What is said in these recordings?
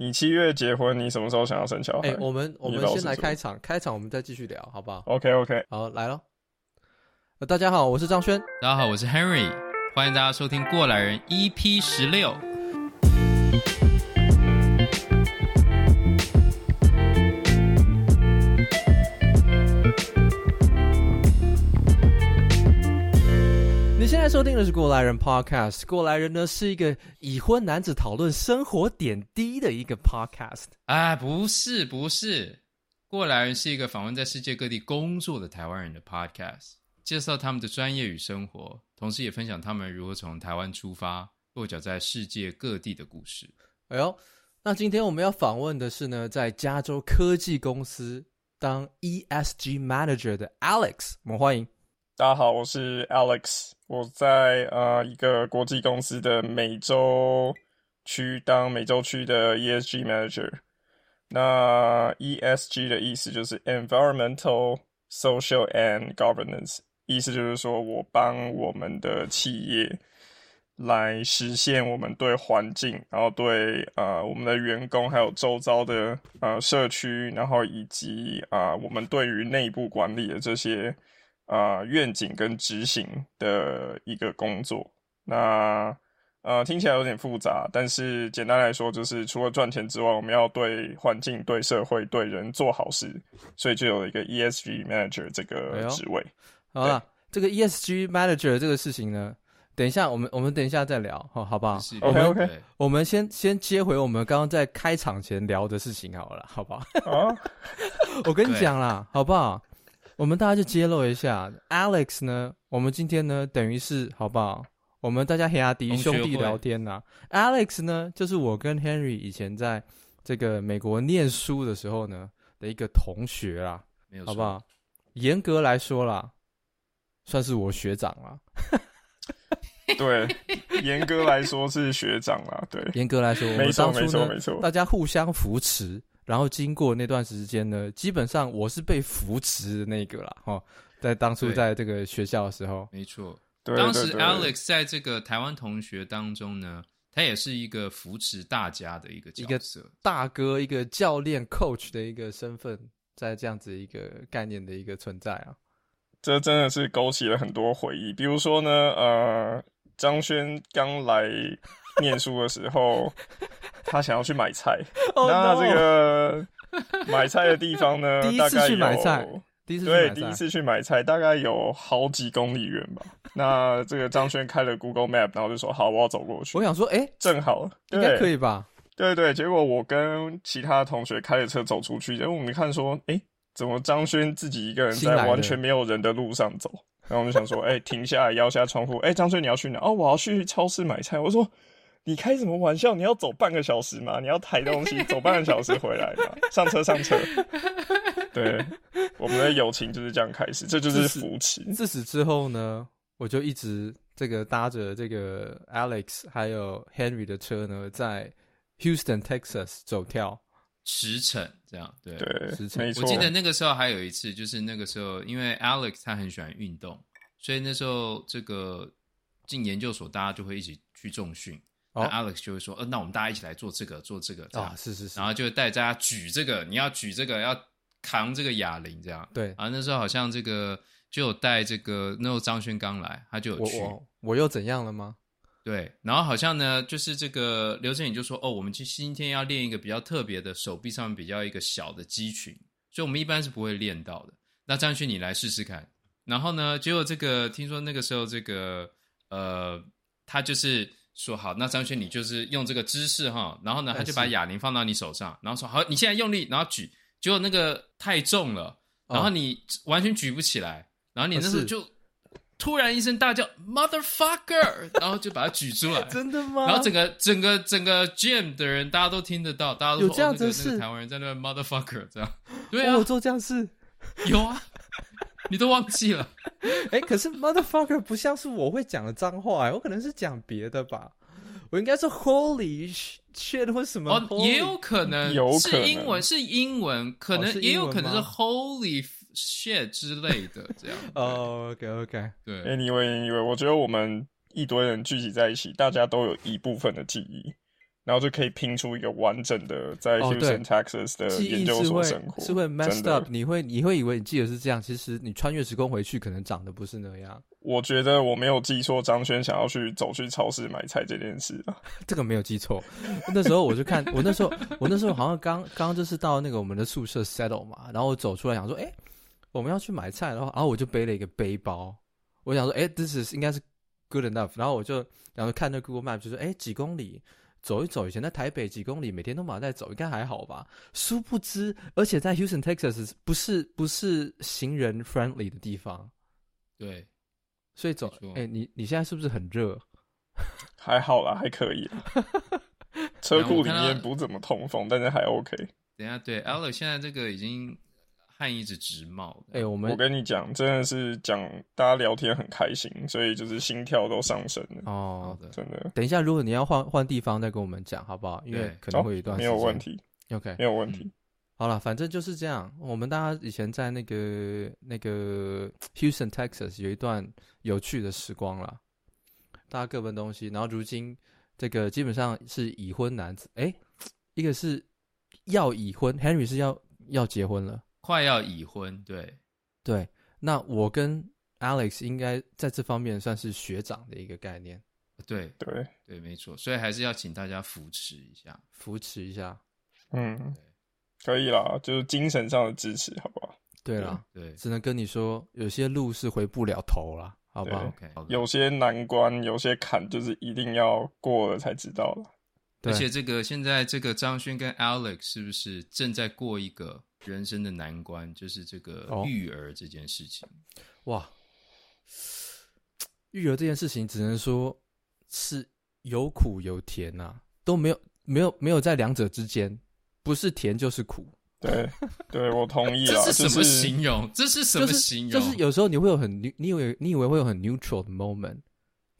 你七月结婚，你什么时候想要生小孩？哎、欸，我们我们先来开场，开场我们再继续聊，好不好？OK OK，好，来喽。呃，大家好，我是张轩。大家好，我是 Henry。欢迎大家收听《过来人》EP 十六。收听的是《过来人》Podcast，《过来人》呢是一个已婚男子讨论生活点滴的一个 Podcast。啊，不是，不是，《过来人》是一个访问在世界各地工作的台湾人的 Podcast，介绍他们的专业与生活，同时也分享他们如何从台湾出发，落脚在世界各地的故事。哎呦，那今天我们要访问的是呢，在加州科技公司当 ESG Manager 的 Alex，我们欢迎。大家好，我是 Alex，我在呃一个国际公司的美洲区当美洲区的 ESG Manager。那 ESG 的意思就是 Environmental, Social and Governance，意思就是说我帮我们的企业来实现我们对环境，然后对呃我们的员工还有周遭的呃社区，然后以及啊、我们对于内部管理的这些。啊、呃，愿景跟执行的一个工作，那呃听起来有点复杂，但是简单来说，就是除了赚钱之外，我们要对环境、对社会、对人做好事，所以就有了一个 ESG Manager 这个职位。哎、好了，这个 ESG Manager 这个事情呢，等一下我们我们等一下再聊，好好不好？OK OK，我们先先接回我们刚刚在开场前聊的事情好了，好不好？啊，我跟你讲啦，好不好？我们大家就揭露一下，Alex 呢？我们今天呢，等于是好不好？我们大家黑阿迪兄弟聊天呐。Alex 呢，就是我跟 Henry 以前在这个美国念书的时候呢的一个同学啦，没有错，好不好？严格来说啦，算是我学长啦。对，严格来说是学长啦。对，严格来说，没错，没错，没错，大家互相扶持。然后经过那段时间呢，基本上我是被扶持的那个啦，哈，在当初在这个学校的时候，没错，对，当时 Alex 在这个台湾同学当中呢，他也是一个扶持大家的一个角色，一个大哥，一个教练 coach 的一个身份，在这样子一个概念的一个存在啊，这真的是勾起了很多回忆，比如说呢，呃，张轩刚来念书的时候。他想要去买菜，oh, 那这个买菜的地方呢？第一次去买菜，第一次对，第一次去买菜，大概有好几公里远吧。那这个张轩开了 Google Map，然后就说：“好，我要走过去。”我想说：“哎、欸，正好，应该可以吧？”对对，结果我跟其他同学开着车走出去，然后我们看说：“哎、欸，怎么张轩自己一个人在完全没有人的路上走？”然后我们就想说：“哎、欸，停下来，摇下窗户，哎、欸，张轩你要去哪？哦，我要去超市买菜。”我说。你开什么玩笑？你要走半个小时吗？你要抬东西走半个小时回来吗？上 车上车。对，我们的友情就是这样开始，这就是扶持。自此之后呢，我就一直这个搭着这个 Alex 还有 Henry 的车呢，在 Houston Texas 走跳驰骋，这样对对，驰骋。我记得那个时候还有一次，就是那个时候，因为 Alex 他很喜欢运动，所以那时候这个进研究所，大家就会一起去重训。那 Alex 就会说：“呃，那我们大家一起来做这个，做这个，这样、哦、是是是。然后就带大家举这个，你要举这个，要扛这个哑铃，这样。对。然后那时候好像这个就有带这个，那时候张轩刚来，他就有去。我我，我又怎样了吗？对。然后好像呢，就是这个刘振宇就说：哦，我们今今天要练一个比较特别的，手臂上面比较一个小的肌群，所以我们一般是不会练到的。那张轩你来试试看。然后呢，结果这个听说那个时候这个呃，他就是。”说好，那张轩你就是用这个姿势哈，然后呢，他就把哑铃放到你手上，然后说好，你现在用力，然后举，结果那个太重了，然后你完全举不起来，然后你那时候就突然一声大叫 motherfucker，然后就把它举出来，真的。吗？然后整个整个整个 gym 的人大家都听得到，大家都说有这样子是、哦那个那个、台湾人在那边 motherfucker 这样，对啊，我做这样事，有啊。你都忘记了？哎、欸，可是 motherfucker 不像是我会讲的脏话，哎，我可能是讲别的吧。我应该是 holy shit 或什么？哦，也有可能，有可能是英文，是英文，可能、哦、也有可能是 holy shit 之类的这样。哦，OK OK，对。Anyway，Anyway，我觉得我们一堆人聚集在一起，大家都有一部分的记忆。然后就可以拼出一个完整的在 Houston Texas 的研究所生活，是会 messed up，你会你会以为你记得是这样，其实你穿越时空回去，可能长得不是那样。我觉得我没有记错，张轩想要去走去超市买菜这件事啊，这个没有记错。那时候我就看，我那时候我那时候好像刚刚就是到那个我们的宿舍 settle 嘛，然后我走出来想说，哎，我们要去买菜然后，然后我就背了一个背包，我想说，哎，this is 应该是 good enough，然后我就然后看那 Google Map 就说，哎，几公里。走一走，以前在台北几公里，每天都马上在走，应该还好吧？殊不知，而且在 Houston Texas 不是不是行人 friendly 的地方，对，所以走，哎、欸，你你现在是不是很热？还好啦，还可以。车库里面不怎么通风，但是还 OK。等下，对，Alex 现在这个已经。汗一直直冒。哎、欸，我们我跟你讲，真的是讲大家聊天很开心，所以就是心跳都上升了。哦，真的。等一下，如果你要换换地方，再跟我们讲好不好？因为可能会有一段时间、哦、没有问题。OK，没有问题。嗯、好了，反正就是这样。我们大家以前在那个那个 Houston, Texas 有一段有趣的时光了，大家各奔东西。然后如今这个基本上是已婚男子，哎、欸，一个是要已婚，Henry 是要要结婚了。快要已婚，对。对，那我跟 Alex 应该在这方面算是学长的一个概念，对对。对，没错，所以还是要请大家扶持一下，扶持一下，嗯，可以啦，就是精神上的支持，好不好？对啦，对，只能跟你说，有些路是回不了头了，好不好？有些难关，有些坎，就是一定要过了才知道了。对而且这个现在这个张勋跟 Alex 是不是正在过一个？人生的难关就是这个育儿这件事情，哦、哇！育儿这件事情只能说是有苦有甜呐、啊，都没有没有没有在两者之间，不是甜就是苦。对，对我同意啊。这是什么形容？这是什么形容？就是有时候你会有很你以为你以为会有很 neutral 的 moment，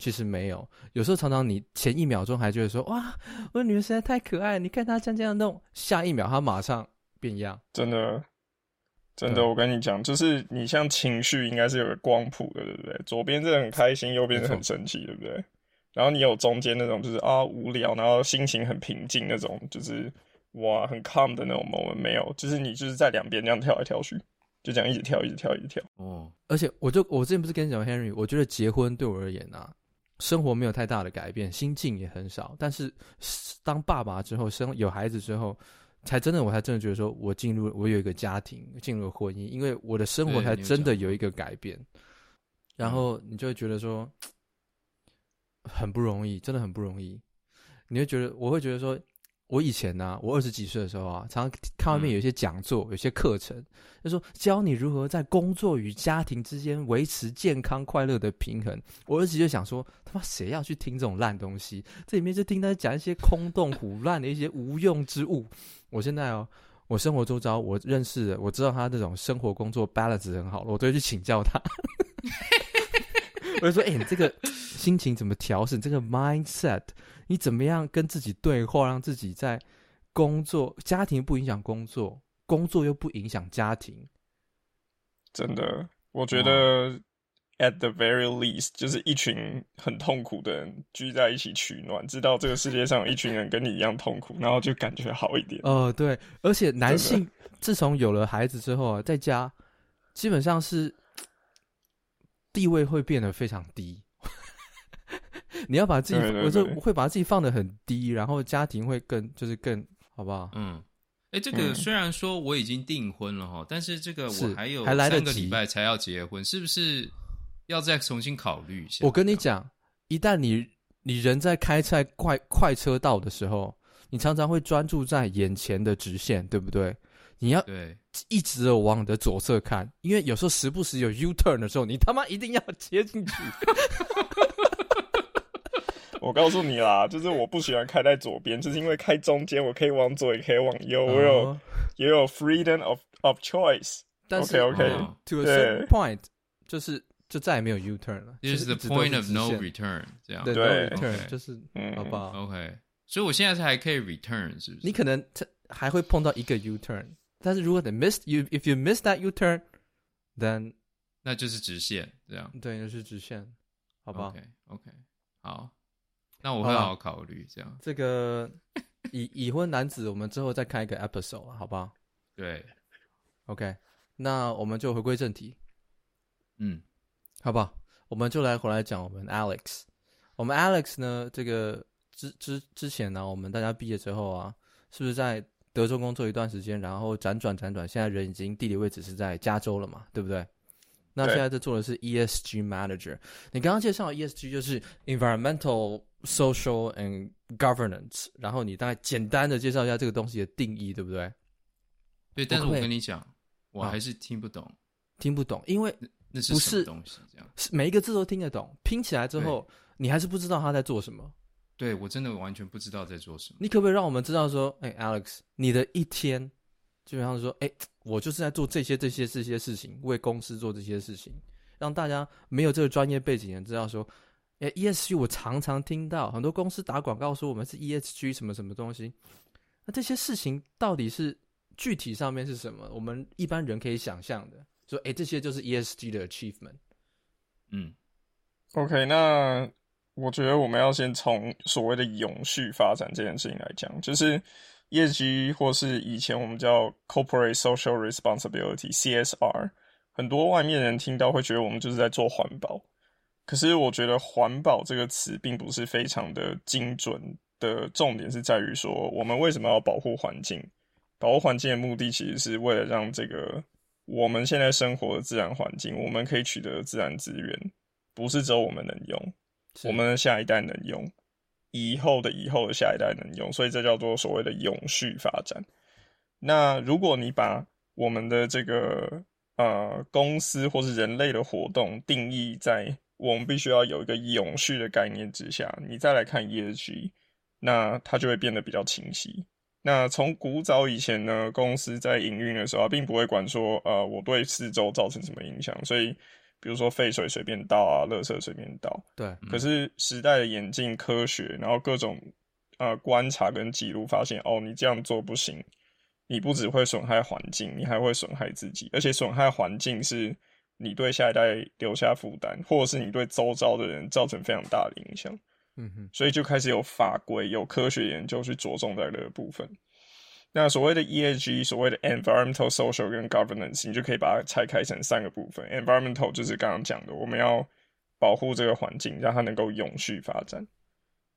其实没有。有时候常常你前一秒钟还觉得说哇，我的女儿实在太可爱，你看她这样这样弄，下一秒她马上。变样，真的，真的，我跟你讲，就是你像情绪应该是有个光谱的，对不对？左边是很开心，右边是很生气，对不对？然后你有中间那种，就是啊无聊，然后心情很平静那种，就是哇很 calm 的那种 moment 没有，就是你就是在两边这样跳来跳去，就这样一直跳，一直跳，一直跳。哦，而且我就我之前不是跟你讲 Henry，我觉得结婚对我而言啊，生活没有太大的改变，心境也很少，但是当爸爸之后，生有孩子之后。才真的，我才真的觉得说，我进入我有一个家庭，进入了婚姻，因为我的生活才真的有一个改变。然后你就会觉得说，很不容易，真的很不容易。你会觉得，我会觉得说。我以前呢、啊，我二十几岁的时候啊，常常看外面有一些讲座，有些课程，就说教你如何在工作与家庭之间维持健康快乐的平衡。我儿子就想说，他妈谁要去听这种烂东西？这里面就听他讲一些空洞唬烂的一些无用之物。我现在哦，我生活周遭我认识的，我知道他这种生活工作 balance 很好了，我都会去请教他。我就说，哎、欸，你这个心情怎么调整？这个 mindset。你怎么样跟自己对话，让自己在工作、家庭不影响工作，工作又不影响家庭？真的，我觉得 at the very least，就是一群很痛苦的人聚在一起取暖，知道这个世界上有一群人跟你一样痛苦，然后就感觉好一点。哦、呃，对，而且男性自从有了孩子之后啊，在家基本上是地位会变得非常低。你要把自己，我就会把自己放得很低，然后家庭会更，就是更，好不好？嗯，哎，这个虽然说我已经订婚了哈，但是这个我还有还来三个礼拜才要结婚，是不是要再重新考虑一下？我跟你讲，一旦你你人在开在快快车道的时候，你常常会专注在眼前的直线，对不对？你要对一直的往你的左侧看，因为有时候时不时有 U turn 的时候，你他妈一定要切进去。我告诉你啦，就是我不喜欢开在左边，就是因为开中间，我可以往左，也可以往右，我有也有 freedom of of choice。但是 OK OK to a certain point，就是就再也没有 U turn 了，就是 the point of no return 这样。对，return 就是好不好？OK，所以我现在是还可以 return，是不是？你可能还会碰到一个 U turn，但是如果你 miss you if you miss that U turn，then 那就是直线这样。对，那是直线，好不好？OK OK，好。那我会好好考虑这样。这个 已已婚男子，我们之后再开一个 episode 好不好？对，OK，那我们就回归正题。嗯，好不好？我们就来回来讲我们 Alex。我们 Alex 呢，这个之之之前呢，我们大家毕业之后啊，是不是在德州工作一段时间，然后辗转辗转，现在人已经地理位置是在加州了嘛，对不对？那现在在做的是 ESG Manager。你刚刚介绍 ESG 就是 Environmental、Social and Governance，然后你大概简单的介绍一下这个东西的定义，对不对？对，但是我跟你讲，我还是听不懂，啊、听不懂，因为那是不是东西？这样是每一个字都听得懂，拼起来之后，你还是不知道他在做什么。对，我真的完全不知道在做什么。你可不可以让我们知道说，哎，Alex，你的一天基本上是说，哎，我就是在做这些、这些、这些事情，为公司做这些事情，让大家没有这个专业背景的人知道说，哎，ESG 我常常听到很多公司打广告说我们是 ESG 什么什么东西，那这些事情到底是具体上面是什么？我们一般人可以想象的，说，哎，这些就是 ESG 的 achievement。嗯，OK，那。我觉得我们要先从所谓的永续发展这件事情来讲，就是 ESG 或是以前我们叫 Corporate Social Responsibility（CSR），很多外面人听到会觉得我们就是在做环保。可是我觉得环保这个词并不是非常的精准的，重点是在于说我们为什么要保护环境？保护环境的目的其实是为了让这个我们现在生活的自然环境，我们可以取得的自然资源，不是只有我们能用。我们的下一代能用，以后的以后的下一代能用，所以这叫做所谓的永续发展。那如果你把我们的这个呃公司或是人类的活动定义在我们必须要有一个永续的概念之下，你再来看 ESG，那它就会变得比较清晰。那从古早以前呢，公司在营运的时候，并不会管说呃我对四周造成什么影响，所以。比如说废水随便倒啊，垃圾随便倒。对。可是时代的演进，科学，然后各种呃观察跟记录，发现哦，你这样做不行。你不只会损害环境，你还会损害自己，而且损害环境是你对下一代留下负担，或者是你对周遭的人造成非常大的影响。嗯哼。所以就开始有法规、有科学研究去着重在这个部分。那所谓的 ESG，所谓的 Environmental、Social 跟 Governance，你就可以把它拆开成三个部分。Environmental 就是刚刚讲的，我们要保护这个环境，让它能够永续发展。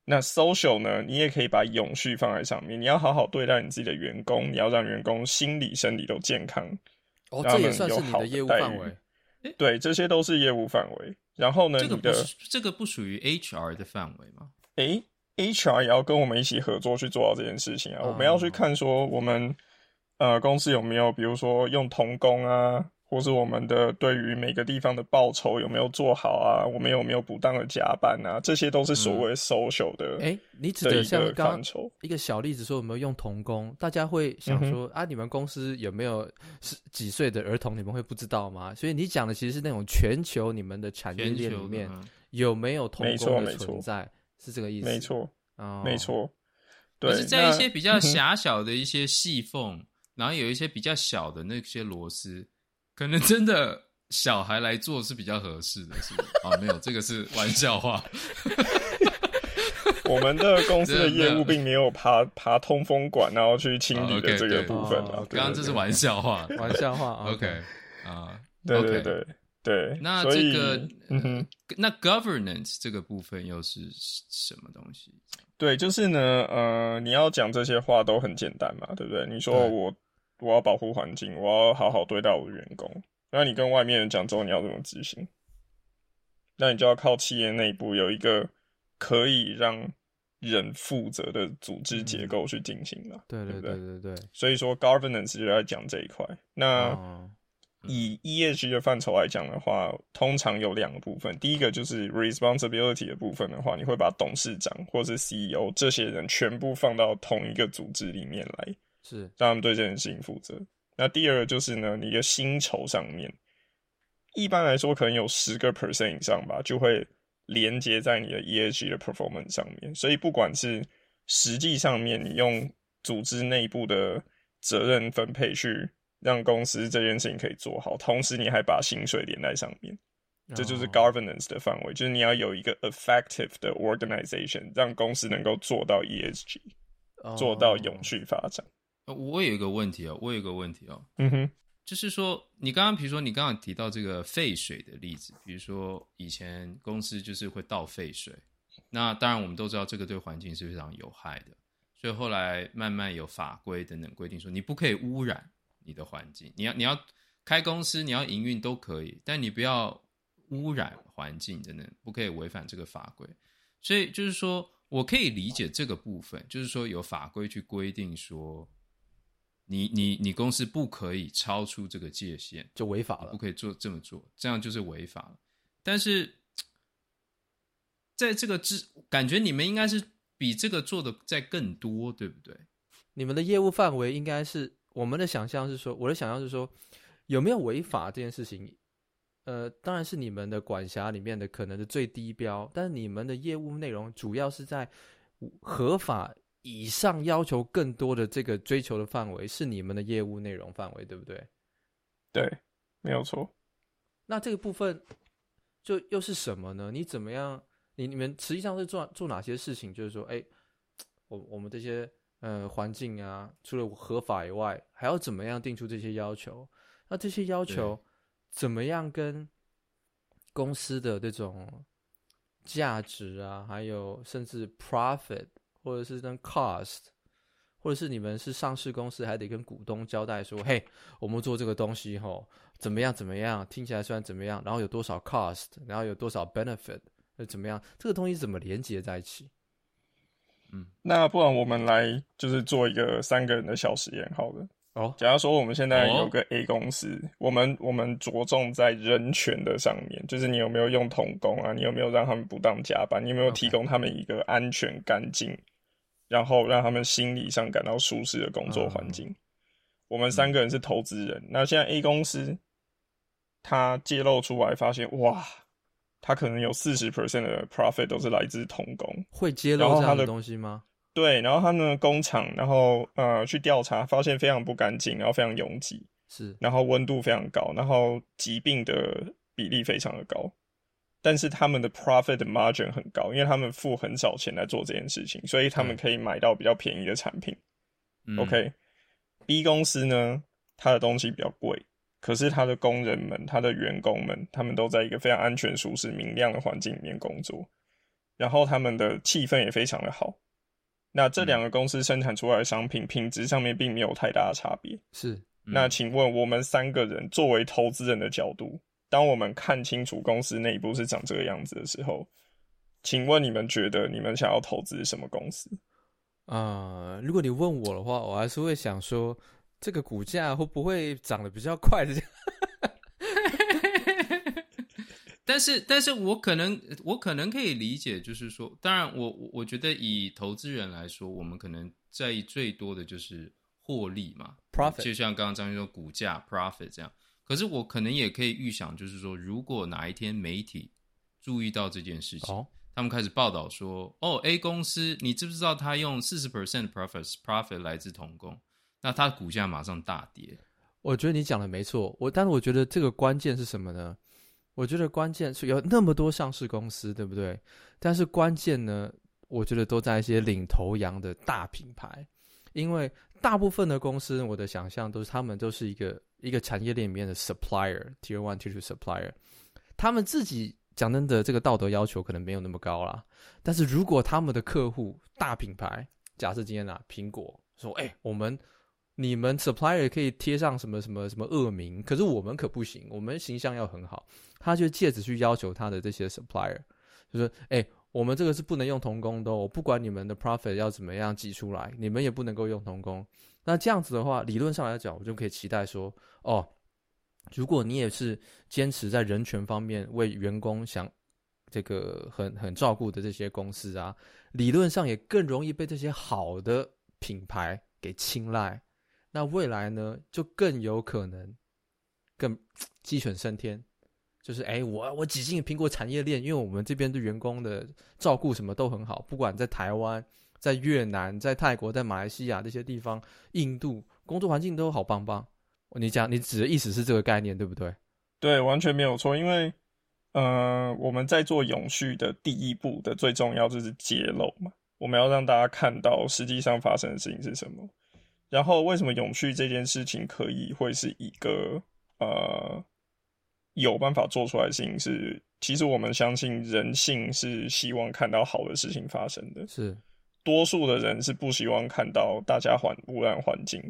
那 Social 呢，你也可以把永续放在上面，你要好好对待你自己的员工，你要让员工心理、生理都健康。哦，这也算是你的业务范围。对，这些都是业务范围。然后呢，这个你的这个不属于 HR 的范围吗？诶 HR 也要跟我们一起合作去做到这件事情啊！我们要去看说我们呃公司有没有，比如说用童工啊，或是我们的对于每个地方的报酬有没有做好啊？我们有没有不当的加班啊？这些都是所谓 social 的。哎、嗯，你指的像刚一个小例子说有没有用童工？大家会想说、嗯、啊，你们公司有没有是几岁的儿童？你们会不知道吗？所以你讲的其实是那种全球你们的产业链里面有没有童工的存在？是这个意思，没错，哦，没错，对，是在一些比较狭小的一些细缝，然后有一些比较小的那些螺丝，可能真的小孩来做是比较合适的，是不是？啊，没有，这个是玩笑话。我们的公司的业务并没有爬爬通风管，然后去清理的这个部分啊。刚刚这是 玩笑话，玩笑话。OK，啊，对对对。对，那这个，嗯哼，那 governance 这个部分又是什么东西？对，就是呢，呃，你要讲这些话都很简单嘛，对不对？你说我我要保护环境，我要好好对待我的员工，那你跟外面人讲之后，你要怎么执行？那你就要靠企业内部有一个可以让人负责的组织结构去进行了，对对对对对。所以说 governance 就在讲这一块，那。哦以 ESG 的范畴来讲的话，通常有两个部分。第一个就是 responsibility 的部分的话，你会把董事长或是 CEO 这些人全部放到同一个组织里面来，是让他们对这件事情负责。那第二个就是呢，你的薪酬上面，一般来说可能有十个 percent 以上吧，就会连接在你的 ESG 的 performance 上面。所以不管是实际上面你用组织内部的责任分配去。让公司这件事情可以做好，同时你还把薪水连在上面，这就是 governance 的范围，就是你要有一个 effective 的 organization，让公司能够做到 ESG，做到永续发展。我有一个问题哦，我有一个问题哦，嗯哼，就是说你刚刚比如说你刚刚提到这个废水的例子，比如说以前公司就是会倒废水，那当然我们都知道这个对环境是非常有害的，所以后来慢慢有法规等等规定说你不可以污染你的环境，你要你要开公司你要营运都可以，但你不要污染环境真的，不可以违反这个法规，所以就是说我可以理解这个部分，就是说有法规去规定说。你你你公司不可以超出这个界限，就违法了。不可以做这么做，这样就是违法了。但是，在这个之感觉，你们应该是比这个做的再更多，对不对？你们的业务范围应该是我们的想象是说，我的想象是说，有没有违法这件事情？呃，当然是你们的管辖里面的可能的最低标，但是你们的业务内容主要是在合法。以上要求更多的这个追求的范围是你们的业务内容范围，对不对？对，没有错。那这个部分就又是什么呢？你怎么样？你你们实际上是做做哪些事情？就是说，哎，我我们这些呃环境啊，除了合法以外，还要怎么样定出这些要求？那这些要求怎么样跟公司的这种价值啊，还有甚至 profit？或者是跟 cost，或者是你们是上市公司，还得跟股东交代说：“嘿，我们做这个东西吼，怎么样怎么样？听起来虽然怎么样，然后有多少 cost，然后有多少 benefit，那怎么样？这个东西怎么连接在一起？”嗯，那不然我们来就是做一个三个人的小实验，好了。哦，假如说我们现在有个 A 公司，哦、我们我们着重在人权的上面，就是你有没有用童工啊？你有没有让他们不当加班？你有没有提供他们一个安全、干净？然后让他们心理上感到舒适的工作环境。嗯、我们三个人是投资人。嗯、那现在 A 公司，他揭露出来发现，哇，他可能有四十 percent 的 profit 都是来自童工。会揭露这样的东西吗？对，然后他们的工厂，然后呃去调查，发现非常不干净，然后非常拥挤，是，然后温度非常高，然后疾病的比例非常的高。但是他们的 profit margin 很高，因为他们付很少钱来做这件事情，所以他们可以买到比较便宜的产品。嗯、OK，B 公司呢，它的东西比较贵，可是他的工人们、他的员工们，他们都在一个非常安全、舒适、明亮的环境里面工作，然后他们的气氛也非常的好。那这两个公司生产出来的商品品质上面并没有太大的差别。是，嗯、那请问我们三个人作为投资人的角度？当我们看清楚公司内部是长这个样子的时候，请问你们觉得你们想要投资什么公司？啊、呃，如果你问我的话，我还是会想说，这个股价会不会涨得比较快的？但是，但是我可能，我可能可以理解，就是说，当然我，我我觉得以投资人来说，我们可能在意最多的就是获利嘛，profit，就像刚刚张军说，股价 profit 这样。可是我可能也可以预想，就是说，如果哪一天媒体注意到这件事情，哦、他们开始报道说，哦，A 公司，你知不知道他用四十 percent profit profit 来自童工？那它股价马上大跌。我觉得你讲的没错，我但是我觉得这个关键是什么呢？我觉得关键是有那么多上市公司，对不对？但是关键呢，我觉得都在一些领头羊的大品牌，因为大部分的公司，我的想象都是他们都是一个。一个产业链里面的 supplier，tier one、tier two supplier，他们自己讲真的，这个道德要求可能没有那么高啦。但是如果他们的客户大品牌，假设今天啊，苹果说，哎、我们你们 supplier 可以贴上什么什么什么恶名，可是我们可不行，我们形象要很好，他就借此去要求他的这些 supplier，就说，哎、我们这个是不能用童工的，我不管你们的 profit 要怎么样挤出来，你们也不能够用童工。那这样子的话，理论上来讲，我就可以期待说，哦，如果你也是坚持在人权方面为员工想这个很很照顾的这些公司啊，理论上也更容易被这些好的品牌给青睐。那未来呢，就更有可能更鸡犬升天，就是哎，我我挤进苹果产业链，因为我们这边的员工的照顾什么都很好，不管在台湾。在越南、在泰国、在马来西亚这些地方，印度工作环境都好棒棒。你讲，你指的意思是这个概念，对不对？对，完全没有错。因为呃，我们在做永续的第一步的最重要就是揭露嘛，我们要让大家看到实际上发生的事情是什么。然后，为什么永续这件事情可以会是一个呃有办法做出来的事情是？是其实我们相信人性是希望看到好的事情发生的，是多数的人是不希望看到大家环污染环境，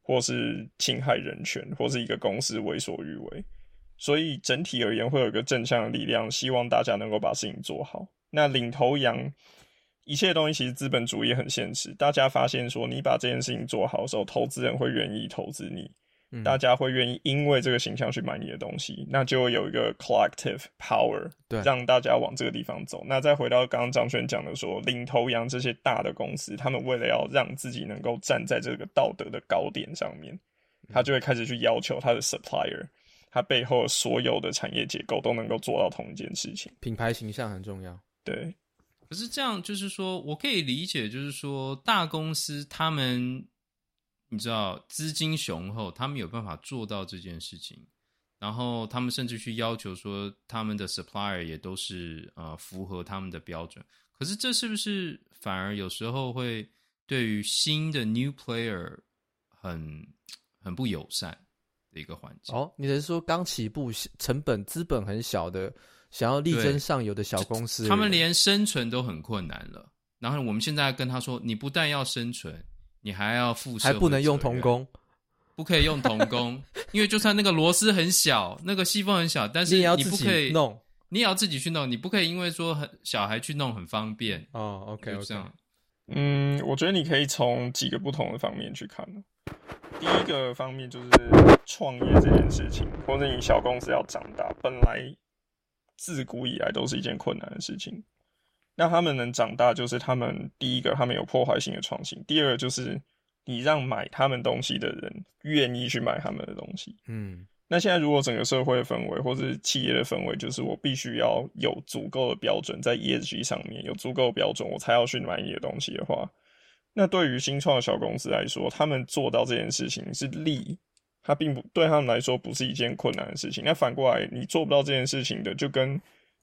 或是侵害人权，或是一个公司为所欲为。所以整体而言，会有一个正向的力量，希望大家能够把事情做好。那领头羊，一切东西其实资本主义很现实。大家发现说，你把这件事情做好的时候，投资人会愿意投资你，嗯、大家会愿意因为这个形象去买你的东西，那就会有一个 collective power，对，让大家往这个地方走。那再回到刚刚张轩讲的说，领头羊这些大的公司，他们为了要让自己能够站在这个道德的高点上面，他就会开始去要求他的 supplier。它背后所有的产业结构都能够做到同一件事情，品牌形象很重要。对，可是这样就是说，我可以理解，就是说大公司他们，你知道资金雄厚，他们有办法做到这件事情，然后他们甚至去要求说，他们的 supplier 也都是呃符合他们的标准。可是这是不是反而有时候会对于新的 new player 很很不友善的？一个环境哦，你是说刚起步、成本、资本很小的，想要力争上游的小公司，他们连生存都很困难了。然后我们现在跟他说，你不但要生存，你还要付，还不能用童工，不可以用童工，因为就算那个螺丝很小，那个细缝很小，但是你不可以弄，你也要自己去弄，你不可以因为说很小孩去弄很方便哦。OK，就这样。嗯，我觉得你可以从几个不同的方面去看。第一个方面就是创业这件事情，或者你小公司要长大，本来自古以来都是一件困难的事情。那他们能长大，就是他们第一个，他们有破坏性的创新；第二个，就是你让买他们东西的人愿意去买他们的东西。嗯。那现在，如果整个社会的氛围或是企业的氛围，就是我必须要有足够的标准，在 ESG 上面有足够的标准，我才要去买你的东西的话，那对于新创的小公司来说，他们做到这件事情是利，它并不对他们来说不是一件困难的事情。那反过来，你做不到这件事情的，就跟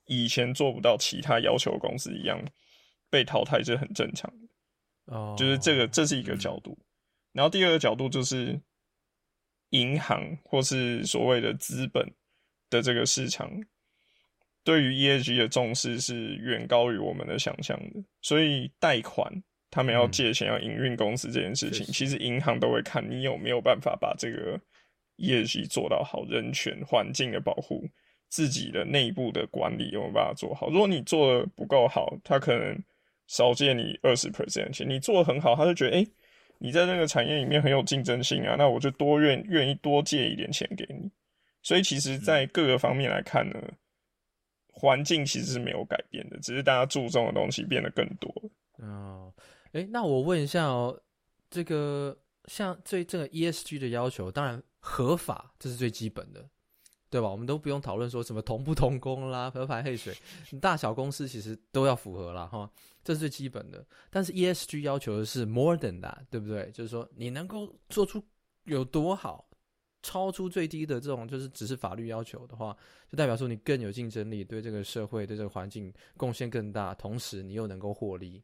以前做不到其他要求公司一样，被淘汰是很正常的。哦，就是这个，这是一个角度。然后第二个角度就是。银行或是所谓的资本的这个市场，对于 ESG 的重视是远高于我们的想象的。所以贷款，他们要借钱要营运公司这件事情，嗯、其实银行都会看你有没有办法把这个 ESG 做到好，人权、环境的保护、自己的内部的管理有没有办法做好。如果你做的不够好，他可能少借你二十 percent 钱；你做的很好，他就觉得哎。欸你在这个产业里面很有竞争性啊，那我就多愿愿意多借一点钱给你。所以其实，在各个方面来看呢，环境其实是没有改变的，只是大家注重的东西变得更多了。哦，诶，那我问一下哦，这个像对这个 ESG 的要求，当然合法这是最基本的，对吧？我们都不用讨论说什么同不同工啦，合排黑水，大小公司其实都要符合啦。哈。这是最基本的，但是 ESG 要求的是 more than that，对不对？就是说你能够做出有多好，超出最低的这种就是只是法律要求的话，就代表说你更有竞争力，对这个社会对这个环境贡献更大，同时你又能够获利。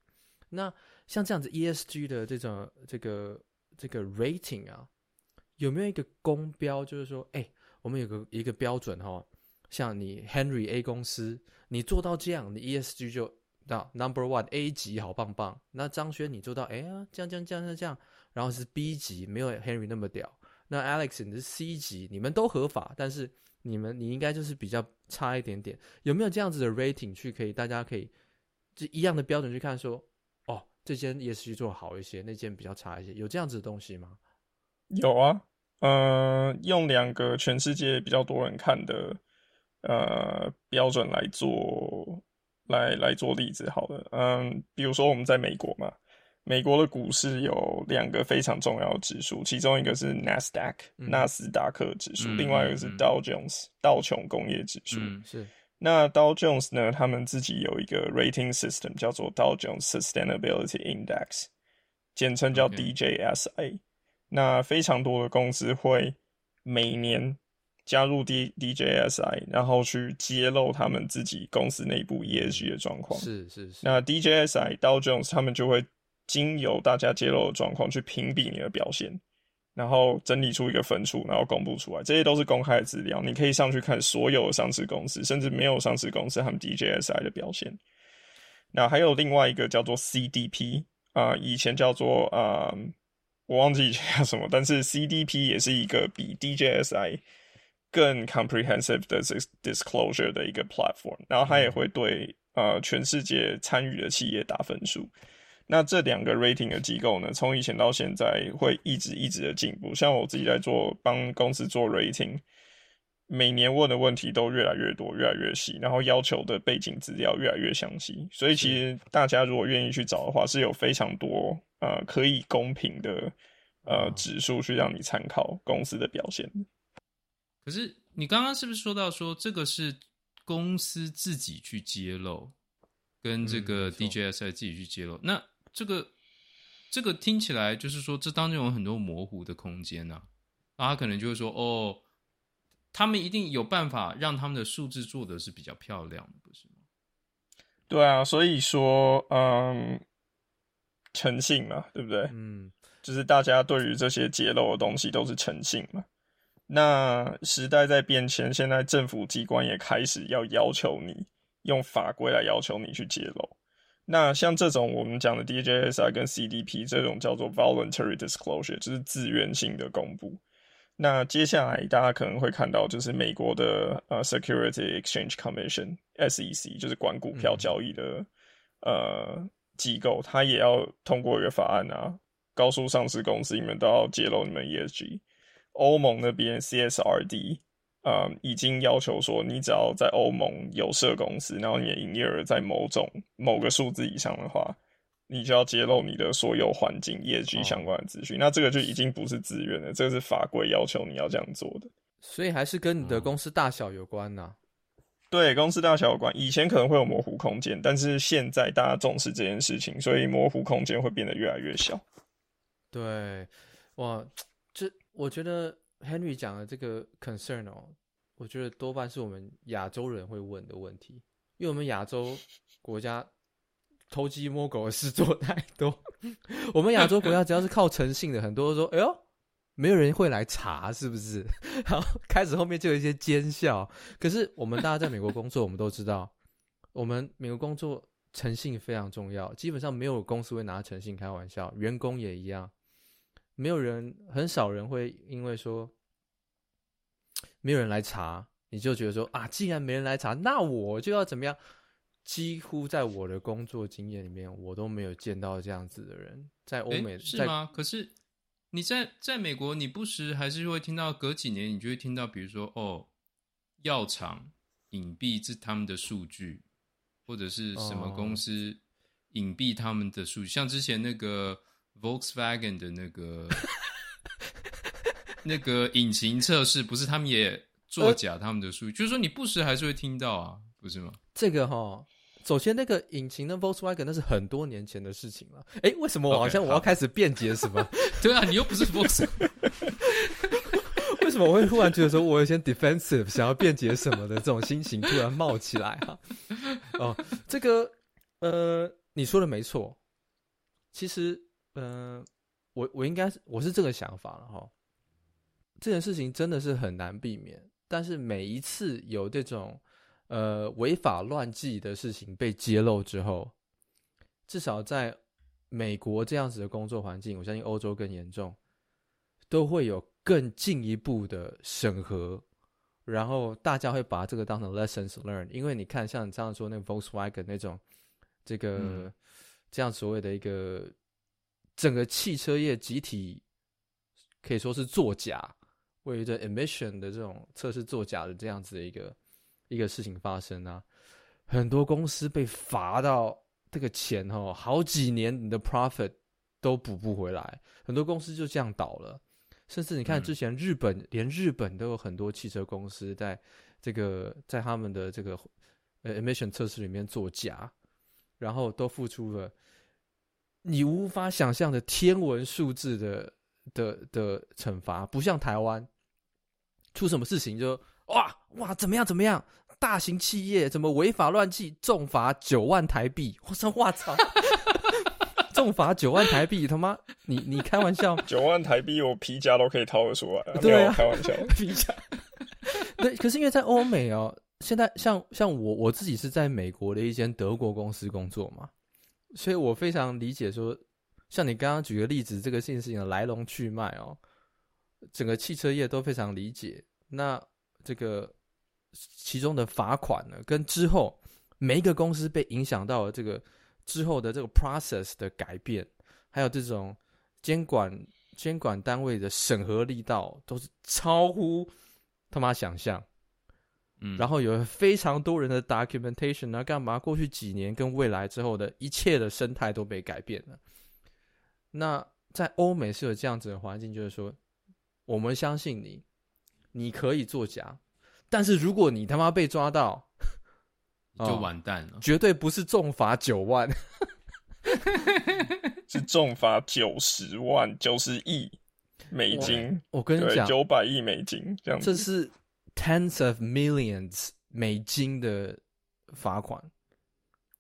那像这样子 ESG 的这种这个这个 rating 啊，有没有一个公标？就是说，哎，我们有个一个标准哈，像你 Henry A 公司，你做到这样，你 ESG 就。到 Number One A 级好棒棒，那张轩你做到哎呀这样这样这样这样，然后是 B 级没有 Henry 那么屌，那 Alex 你是 C 级，你们都合法，但是你们你应该就是比较差一点点，有没有这样子的 rating 去可以大家可以就一样的标准去看说哦这间 ESG 做好一些，那间比较差一些，有这样子的东西吗？有啊，呃，用两个全世界比较多人看的呃标准来做。来来做例子好了，嗯，比如说我们在美国嘛，美国的股市有两个非常重要的指数，其中一个是 NASDAQ 纳斯达克指数，嗯、另外一个是 Dow Jones、嗯、道琼工业指数。嗯，是。那 Dow Jones 呢，他们自己有一个 rating system 叫做 Dow Jones Sustainability Index，简称叫 DJSI。那非常多的公司会每年加入 D DJSI，然后去揭露他们自己公司内部 ESG 的状况。是是是。那 DJSI Dow Jones 他们就会经由大家揭露的状况去评比你的表现，然后整理出一个分数，然后公布出来。这些都是公开的资料，你可以上去看所有的上市公司，甚至没有上市公司他们 DJSI 的表现。那还有另外一个叫做 CDP 啊、呃，以前叫做啊、呃，我忘记 叫什么，但是 CDP 也是一个比 DJSI 更 comprehensive 的 disclosure 的一个 platform，然后它也会对呃全世界参与的企业打分数。那这两个 rating 的机构呢，从以前到现在会一直一直的进步。像我自己在做帮公司做 rating，每年问的问题都越来越多，越来越细，然后要求的背景资料越来越详细。所以其实大家如果愿意去找的话，是有非常多呃可以公平的呃指数去让你参考公司的表现。可是你刚刚是不是说到说这个是公司自己去揭露，跟这个 DJSI 自己去揭露？嗯、那这个这个听起来就是说，这当中有很多模糊的空间呐、啊。那他可能就会说，哦，他们一定有办法让他们的数字做的是比较漂亮的，不是吗？对啊，所以说，嗯，诚信嘛，对不对？嗯，就是大家对于这些揭露的东西都是诚信嘛。那时代在变迁，现在政府机关也开始要要求你用法规来要求你去揭露。那像这种我们讲的 DJSI 跟 CDP 这种叫做 voluntary disclosure，就是自愿性的公布。那接下来大家可能会看到，就是美国的呃 Security Exchange Commission SEC，就是管股票交易的、嗯、呃机构，它也要通过一个法案啊，告诉上市公司你们都要揭露你们 ESG。欧盟那边 CSRD，呃，已经要求说，你只要在欧盟有设公司，然后你的营业额在某种某个数字以上的话，你就要揭露你的所有环境 ESG 相关的资讯。哦。那这个就已经不是自愿了，这个是法规要求你要这样做的。所以还是跟你的公司大小有关呐、啊。对，公司大小有关。以前可能会有模糊空间，但是现在大家重视这件事情，所以模糊空间会变得越来越小。对，哇。这我觉得 Henry 讲的这个 concern 哦，我觉得多半是我们亚洲人会问的问题，因为我们亚洲国家偷鸡摸狗的事做太多。我们亚洲国家只要是靠诚信的，很多都说：“哎呦，没有人会来查，是不是？” 然后开始后面就有一些奸笑。可是我们大家在美国工作，我们都知道，我们美国工作诚信非常重要，基本上没有公司会拿诚信开玩笑，员工也一样。没有人，很少人会因为说没有人来查，你就觉得说啊，既然没人来查，那我就要怎么样？几乎在我的工作经验里面，我都没有见到这样子的人。在欧美是吗？可是你在在美国，你不时还是会听到，隔几年你就会听到，比如说哦，药厂隐蔽这他们的数据，或者是什么公司隐蔽他们的数据，哦、像之前那个。Volkswagen 的那个 那个引擎测试，不是他们也作假他们的数据，呃，就是说你不时还是会听到啊，不是吗？这个哈，首先那个引擎的 Volkswagen 那是很多年前的事情了。哎，为什么我好像我要开始辩解什么 对啊，你又不是 Volkswagen，为什么我会忽然觉得说我有些 defensive 想要辩解什么的这种心情突然冒起来哈？哦，这个呃，你说的没错，其实。嗯、呃，我我应该是我是这个想法了哈。这件事情真的是很难避免，但是每一次有这种呃违法乱纪的事情被揭露之后，至少在美国这样子的工作环境，我相信欧洲更严重，都会有更进一步的审核，然后大家会把这个当成 lessons learned。因为你看，像你这样说那个 Volkswagen 那种这个、嗯、这样所谓的一个。整个汽车业集体可以说是作假，为了 emission 的这种测试作假的这样子的一个一个事情发生啊，很多公司被罚到这个钱哦，好几年你的 profit 都补不回来，很多公司就这样倒了。甚至你看之前日本，嗯、连日本都有很多汽车公司在这个在他们的这个呃 emission 测试里面作假，然后都付出了。你无法想象的天文数字的的的惩罚，不像台湾出什么事情就哇哇怎么样怎么样，大型企业怎么违法乱纪，重罚九万台币。我说我操，重罚九万台币，他妈你你开玩笑？九万台币我皮夹都可以掏得出来，对啊，开玩笑，皮夹。对，可是因为在欧美哦，现在像像我我自己是在美国的一间德国公司工作嘛，所以我非常理解说。像你刚刚举个例子，这个事情的来龙去脉哦，整个汽车业都非常理解。那这个其中的罚款呢，跟之后每一个公司被影响到的这个之后的这个 process 的改变，还有这种监管监管单位的审核力道，都是超乎他妈想象。嗯，然后有非常多人的 documentation 啊，干嘛？过去几年跟未来之后的一切的生态都被改变了。那在欧美是有这样子的环境，就是说，我们相信你，你可以作假，但是如果你他妈被抓到，就完蛋了，哦，绝对不是重罚九万，是重罚九十万、九十亿美金。我跟你讲，九百亿美金这样子，这是 tens of millions 美金的罚款，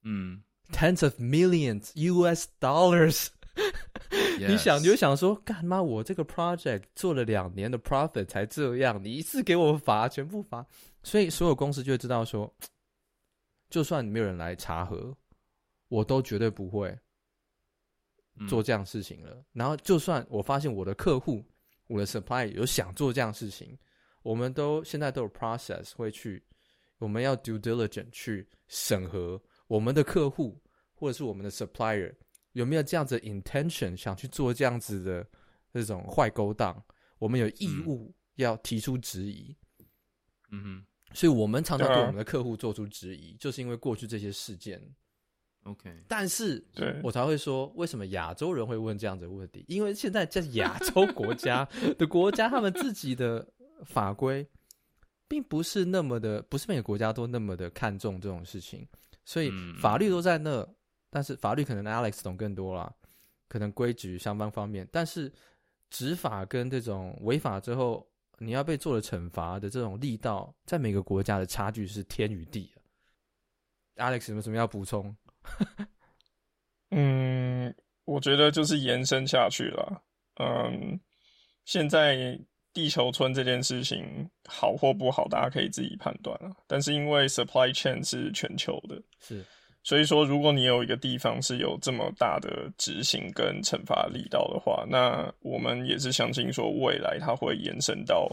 嗯，tens of millions US dollars。你想，你就想说，干嘛？我这个 project 做了两年的 profit 才这样，你一次给我罚，全部罚，所以所有公司就会知道说，就算没有人来查核，我都绝对不会做这样事情了。然后，就算我发现我的客户、我的 supplier 有想做这样事情，我们都现在都有 process 会去，我们要 due diligence 去审核我们的客户或者是我们的 supplier。有没有这样子的 intention 想去做这样子的这种坏勾当？我们有义务要提出质疑。嗯哼，所以我们常常对我们的客户做出质疑，就是因为过去这些事件。OK，但是我才会说，为什么亚洲人会问这样子的问题？因为现在在亚洲国家的国家，他们自己的法规并不是那么的，不是每个国家都那么的看重这种事情，所以法律都在那。但是法律可能 Alex 懂更多啦，可能规矩相关方面，但是执法跟这种违法之后你要被做了惩罚的这种力道，在每个国家的差距是天与地。Alex 有没有什么要补充？嗯，我觉得就是延伸下去了。嗯，现在地球村这件事情好或不好，大家可以自己判断了。但是因为 supply chain 是全球的，是。所以说，如果你有一个地方是有这么大的执行跟惩罚力道的话，那我们也是相信说，未来它会延伸到，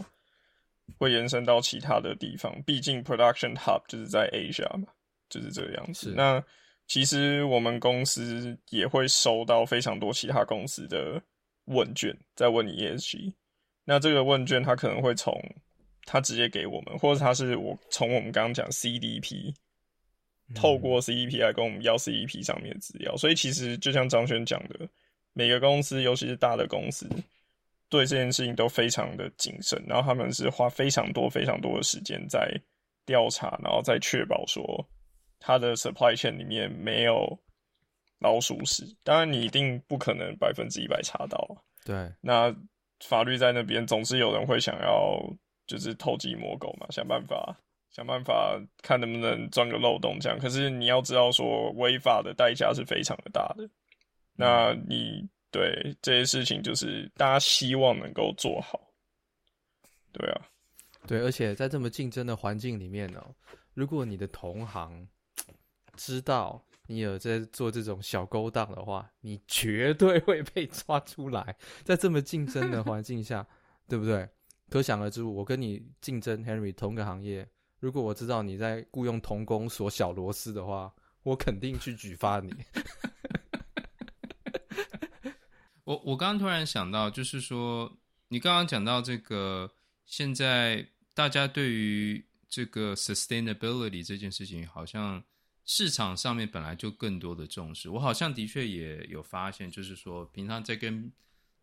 会延伸到其他的地方。毕竟 production hub 就是在 Asia 嘛，就是这个样子。那其实我们公司也会收到非常多其他公司的问卷，在问你 ESG。那这个问卷它可能会从他直接给我们，或者他是我从我们刚刚讲 CDP。透过 CEP 来跟我们要 CEP 上面的资料，所以其实就像张轩讲的，每个公司，尤其是大的公司，对这件事情都非常的谨慎，然后他们是花非常多非常多的时间在调查，然后再确保说他的 supply chain 里面没有老鼠屎。当然，你一定不可能百分之一百查到。对，那法律在那边，总是有人会想要就是偷鸡摸狗嘛，想办法。想办法看能不能钻个漏洞，这样。可是你要知道，说违法的代价是非常的大的。那你对这些事情，就是大家希望能够做好。对啊，对，而且在这么竞争的环境里面呢，如果你的同行知道你有在做这种小勾当的话，你绝对会被抓出来。在这么竞争的环境下，对不对？可想而知，我跟你竞争，Henry 同个行业。如果我知道你在雇佣童工锁小螺丝的话，我肯定去举发你。我我刚刚突然想到，就是说，你刚刚讲到这个，现在大家对于这个 sustainability 这件事情，好像市场上面本来就更多的重视。我好像的确也有发现，就是说，平常在跟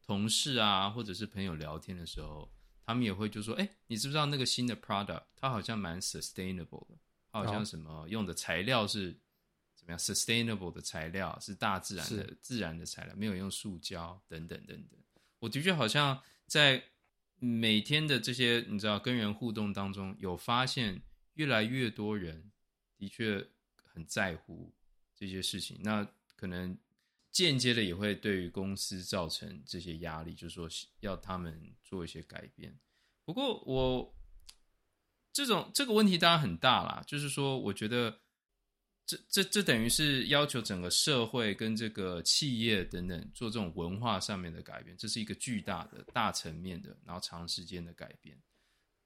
同事啊，或者是朋友聊天的时候。他们也会就说：“哎，你知不知道那个新的 product？它好像蛮 sustainable 的，它好像什么用的材料是怎么样？sustainable 的材料是大自然的、自然的材料，没有用塑胶等等等等。我的确好像在每天的这些你知道跟人互动当中，有发现越来越多人的确很在乎这些事情，那可能间接的也会对于公司造成这些压力，就是说要他们做一些改变。不过我这种这个问题当然很大啦，就是说我觉得。这这这等于是要求整个社会跟这个企业等等做这种文化上面的改变，这是一个巨大的大层面的，然后长时间的改变。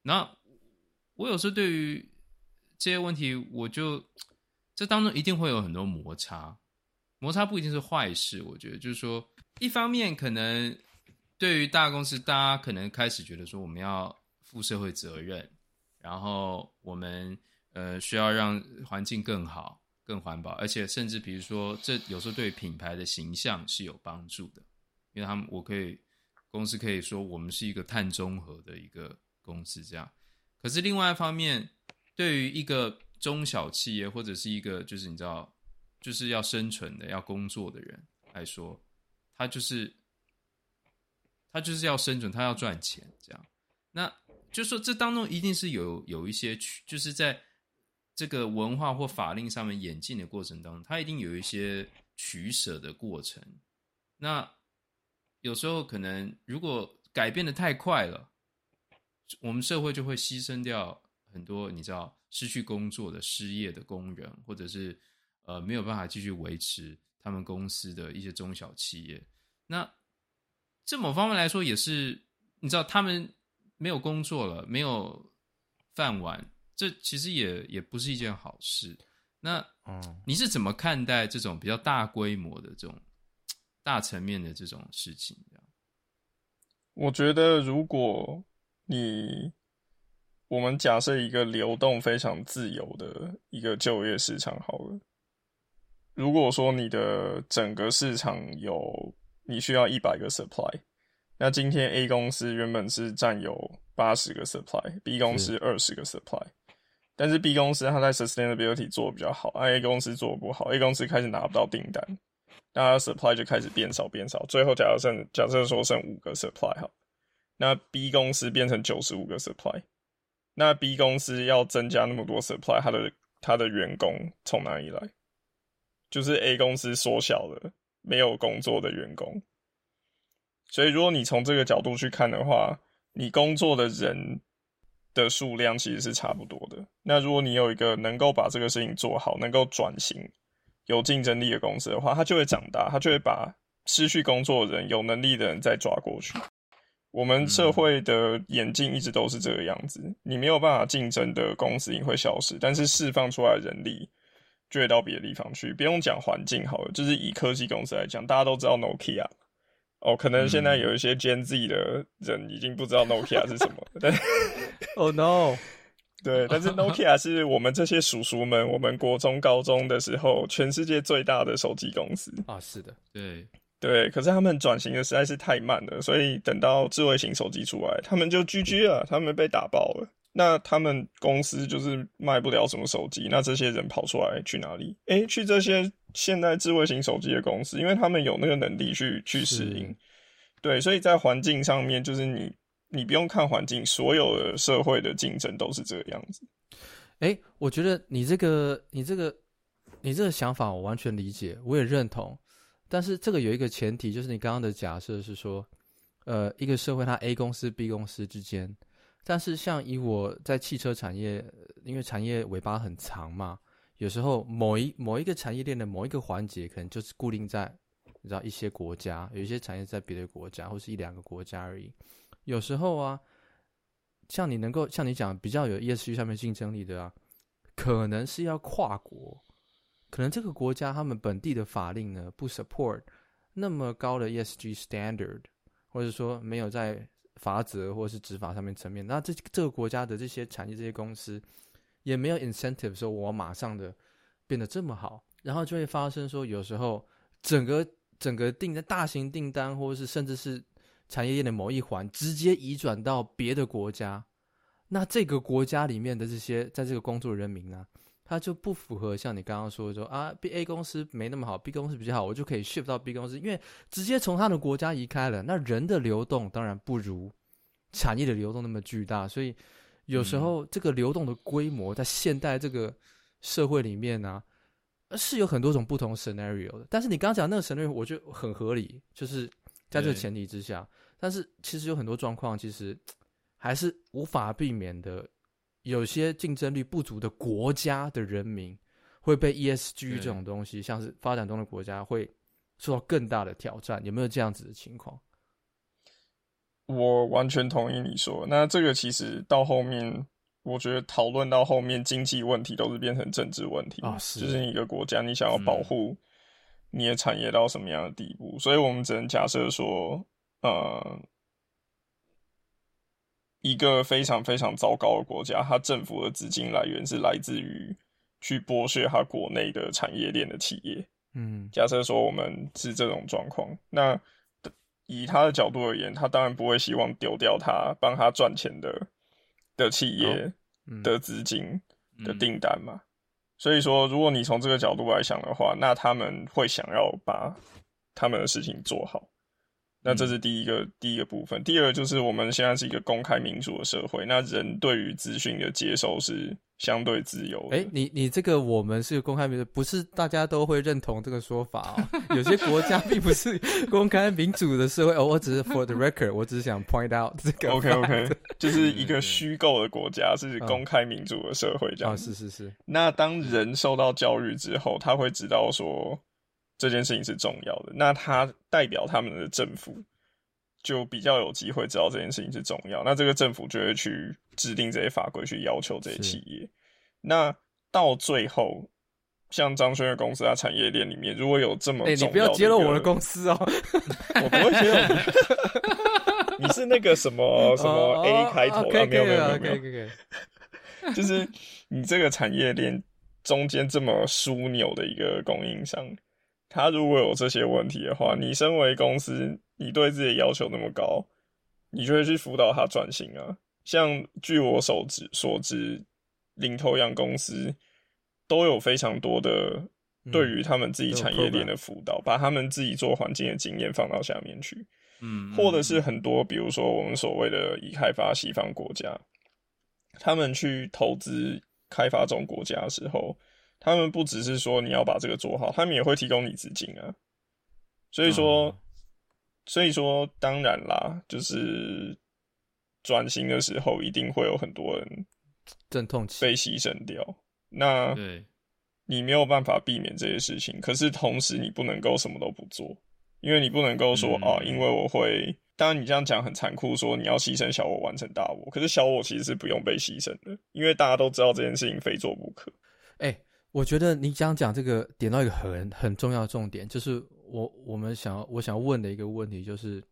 那我有时候对于这些问题，我就这当中一定会有很多摩擦，摩擦不一定是坏事。我觉得就是说，一方面可能对于大公司，大家可能开始觉得说我们要负社会责任，然后我们呃需要让环境更好。更环保，而且甚至比如说，这有时候对品牌的形象是有帮助的，因为他们我可以公司可以说我们是一个碳中和的一个公司这样。可是另外一方面，对于一个中小企业或者是一个就是你知道就是要生存的要工作的人来说，他就是他就是要生存，他要赚钱这样。那就说这当中一定是有有一些区，就是在。这个文化或法令上面演进的过程当中，他一定有一些取舍的过程。那有时候可能如果改变的太快了，我们社会就会牺牲掉很多，你知道，失去工作的失业的工人，或者是呃没有办法继续维持他们公司的一些中小企业。那这某方面来说，也是你知道，他们没有工作了，没有饭碗。这其实也也不是一件好事。那，你是怎么看待这种比较大规模的这种大层面的这种事情？我觉得，如果你我们假设一个流动非常自由的一个就业市场好了，如果说你的整个市场有你需要一百个 supply，那今天 A 公司原本是占有八十个 supply，B 公司二十个 supply。但是 B 公司它在 sustainability 做的比较好，A 公司做的不好，A 公司开始拿不到订单，那 supply 就开始变少变少，最后假设剩假设说剩五个 supply 好，那 B 公司变成九十五个 supply，那 B 公司要增加那么多 supply，它的它的员工从哪里来？就是 A 公司缩小了没有工作的员工，所以如果你从这个角度去看的话，你工作的人。的数量其实是差不多的。那如果你有一个能够把这个事情做好、能够转型、有竞争力的公司的话，它就会长大，它就会把失去工作的人、有能力的人再抓过去。我们社会的演进一直都是这个样子。你没有办法竞争的公司，你会消失，但是释放出来的人力就会到别的地方去。不用讲环境好了，就是以科技公司来讲，大家都知道 Nokia。哦，可能现在有一些 Gen Z 的人已经不知道 Nokia 是什么，但哦 no，对，但是 Nokia 是我们这些叔叔们，我们国中、高中的时候，全世界最大的手机公司啊，是的，对对，可是他们转型的实在是太慢了，所以等到智慧型手机出来，他们就 GG 了，他们被打爆了。那他们公司就是卖不了什么手机，那这些人跑出来去哪里？诶，去这些现代智慧型手机的公司，因为他们有那个能力去去适应。对，所以在环境上面，就是你你不用看环境，所有的社会的竞争都是这个样子。诶，我觉得你这个你这个你这个想法我完全理解，我也认同。但是这个有一个前提，就是你刚刚的假设是说，呃，一个社会它 A 公司 B 公司之间。但是，像以我在汽车产业，因为产业尾巴很长嘛，有时候某一某一个产业链的某一个环节，可能就是固定在你知道一些国家，有一些产业在别的国家，或是一两个国家而已。有时候啊，像你能够像你讲比较有 ESG 上面竞争力的啊，可能是要跨国，可能这个国家他们本地的法令呢不 support 那么高的 ESG standard，或者说没有在。法则或是执法上面层面，那这这个国家的这些产业、这些公司也没有 incentive 说我马上的变得这么好，然后就会发生说有时候整个整个订的大型订单，或者是甚至是产业链的某一环直接移转到别的国家，那这个国家里面的这些在这个工作人民呢，他就不符合像你刚刚说的说啊，B A 公司没那么好，B 公司比较好，我就可以 shift 到 B 公司，因为直接从他的国家移开了，那人的流动当然不如产业的流动那么巨大，所以有时候这个流动的规模在现代这个社会里面呢、啊，是有很多种不同 scenario 的。但是你刚刚讲那个 scenario，我觉得很合理，就是在这个前提之下。但是其实有很多状况，其实还是无法避免的。有些竞争力不足的国家的人民会被 ESG 这种东西，像是发展中的国家会受到更大的挑战。有没有这样子的情况？我完全同意你说。那这个其实到后面，我觉得讨论到后面，经济问题都是变成政治问题啊。是，就是你一个国家，你想要保护你的产业到什么样的地步？嗯、所以我们只能假设说，呃。一个非常非常糟糕的国家，它政府的资金来源是来自于去剥削它国内的产业链的企业。嗯，假设说我们是这种状况，那以他的角度而言，他当然不会希望丢掉他帮他赚钱的的企业的资金的订单嘛。所以说，如果你从这个角度来想的话，那他们会想要把他们的事情做好。那这是第一个、嗯、第一个部分，第二个就是我们现在是一个公开民主的社会，那人对于资讯的接受是相对自由的。哎、欸，你你这个我们是公开民主，不是大家都会认同这个说法哦。有些国家并不是公开民主的社会哦。我只是 for the record，我只是想 point out 这个。OK OK，就是一个虚构的国家是公开民主的社会这样。哦，是是是。那当人受到教育之后，他会知道说。这件事情是重要的，那他代表他们的政府就比较有机会知道这件事情是重要，那这个政府就会去制定这些法规，去要求这些企业。那到最后，像张轩的公司啊，产业链里面如果有这么重要的、欸，你不要揭露我的公司哦，我不会揭露你，你是那个什么什么 A 开头的，没有没有没有没有，就是你这个产业链中间这么枢纽的一个供应商。他如果有这些问题的话，你身为公司，你对自己的要求那么高，你就会去辅导他转型啊。像据我所知，所知领头羊公司都有非常多的对于他们自己产业链的辅导，把他们自己做环境的经验放到下面去。嗯，或者是很多，比如说我们所谓的已开发西方国家，他们去投资开发中国家的时候。他们不只是说你要把这个做好，他们也会提供你资金啊。所以说，嗯、所以说，当然啦，就是转型的时候，一定会有很多人阵痛期被牺牲掉。那对，你没有办法避免这些事情。可是同时，你不能够什么都不做，因为你不能够说啊、嗯，因为我会。当然，你这样讲很残酷，说你要牺牲小我完成大我。可是小我其实是不用被牺牲的，因为大家都知道这件事情非做不可。哎、欸。我觉得你想讲这个点到一个很很重要的重点，就是我我们想要我想要问的一个问题，就是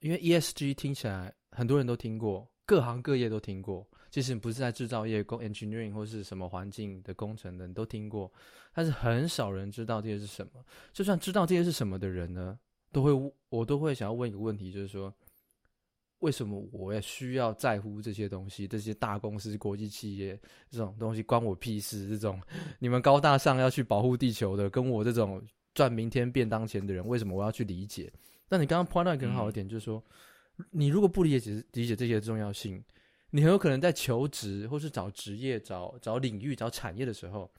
因为 ESG 听起来很多人都听过，各行各业都听过，即使不是在制造业、工 engineering 或是什么环境的工程的，你都听过，但是很少人知道这些是什么。就算知道这些是什么的人呢，都会我都会想要问一个问题，就是说。为什么我也需要在乎这些东西？这些大公司、国际企业这种东西关我屁事？这种你们高大上要去保护地球的，跟我这种赚明天便当钱的人，为什么我要去理解？那你刚刚 point out 一个很好的点，就是说，你如果不理解理解这些重要性，你很有可能在求职或是找职业、找找领域、找产业的时候，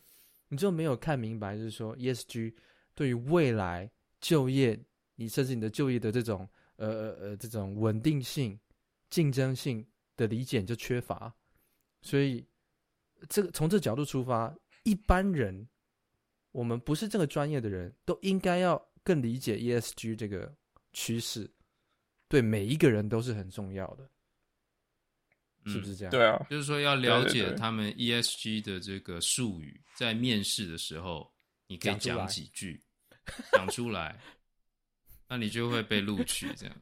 你就没有看明白，就是说 ESG 对于未来就业，你甚至你的就业的这种。呃呃呃，这种稳定性、竞争性的理解就缺乏，所以这个从这角度出发，一般人，我们不是这个专业的人都应该要更理解 ESG 这个趋势，对每一个人都是很重要的，是不是这样？嗯，对啊，就是说要了解他们 ESG 的这个术语，在面试的时候，你可以讲几句，讲出来。那你就会被录取，这样。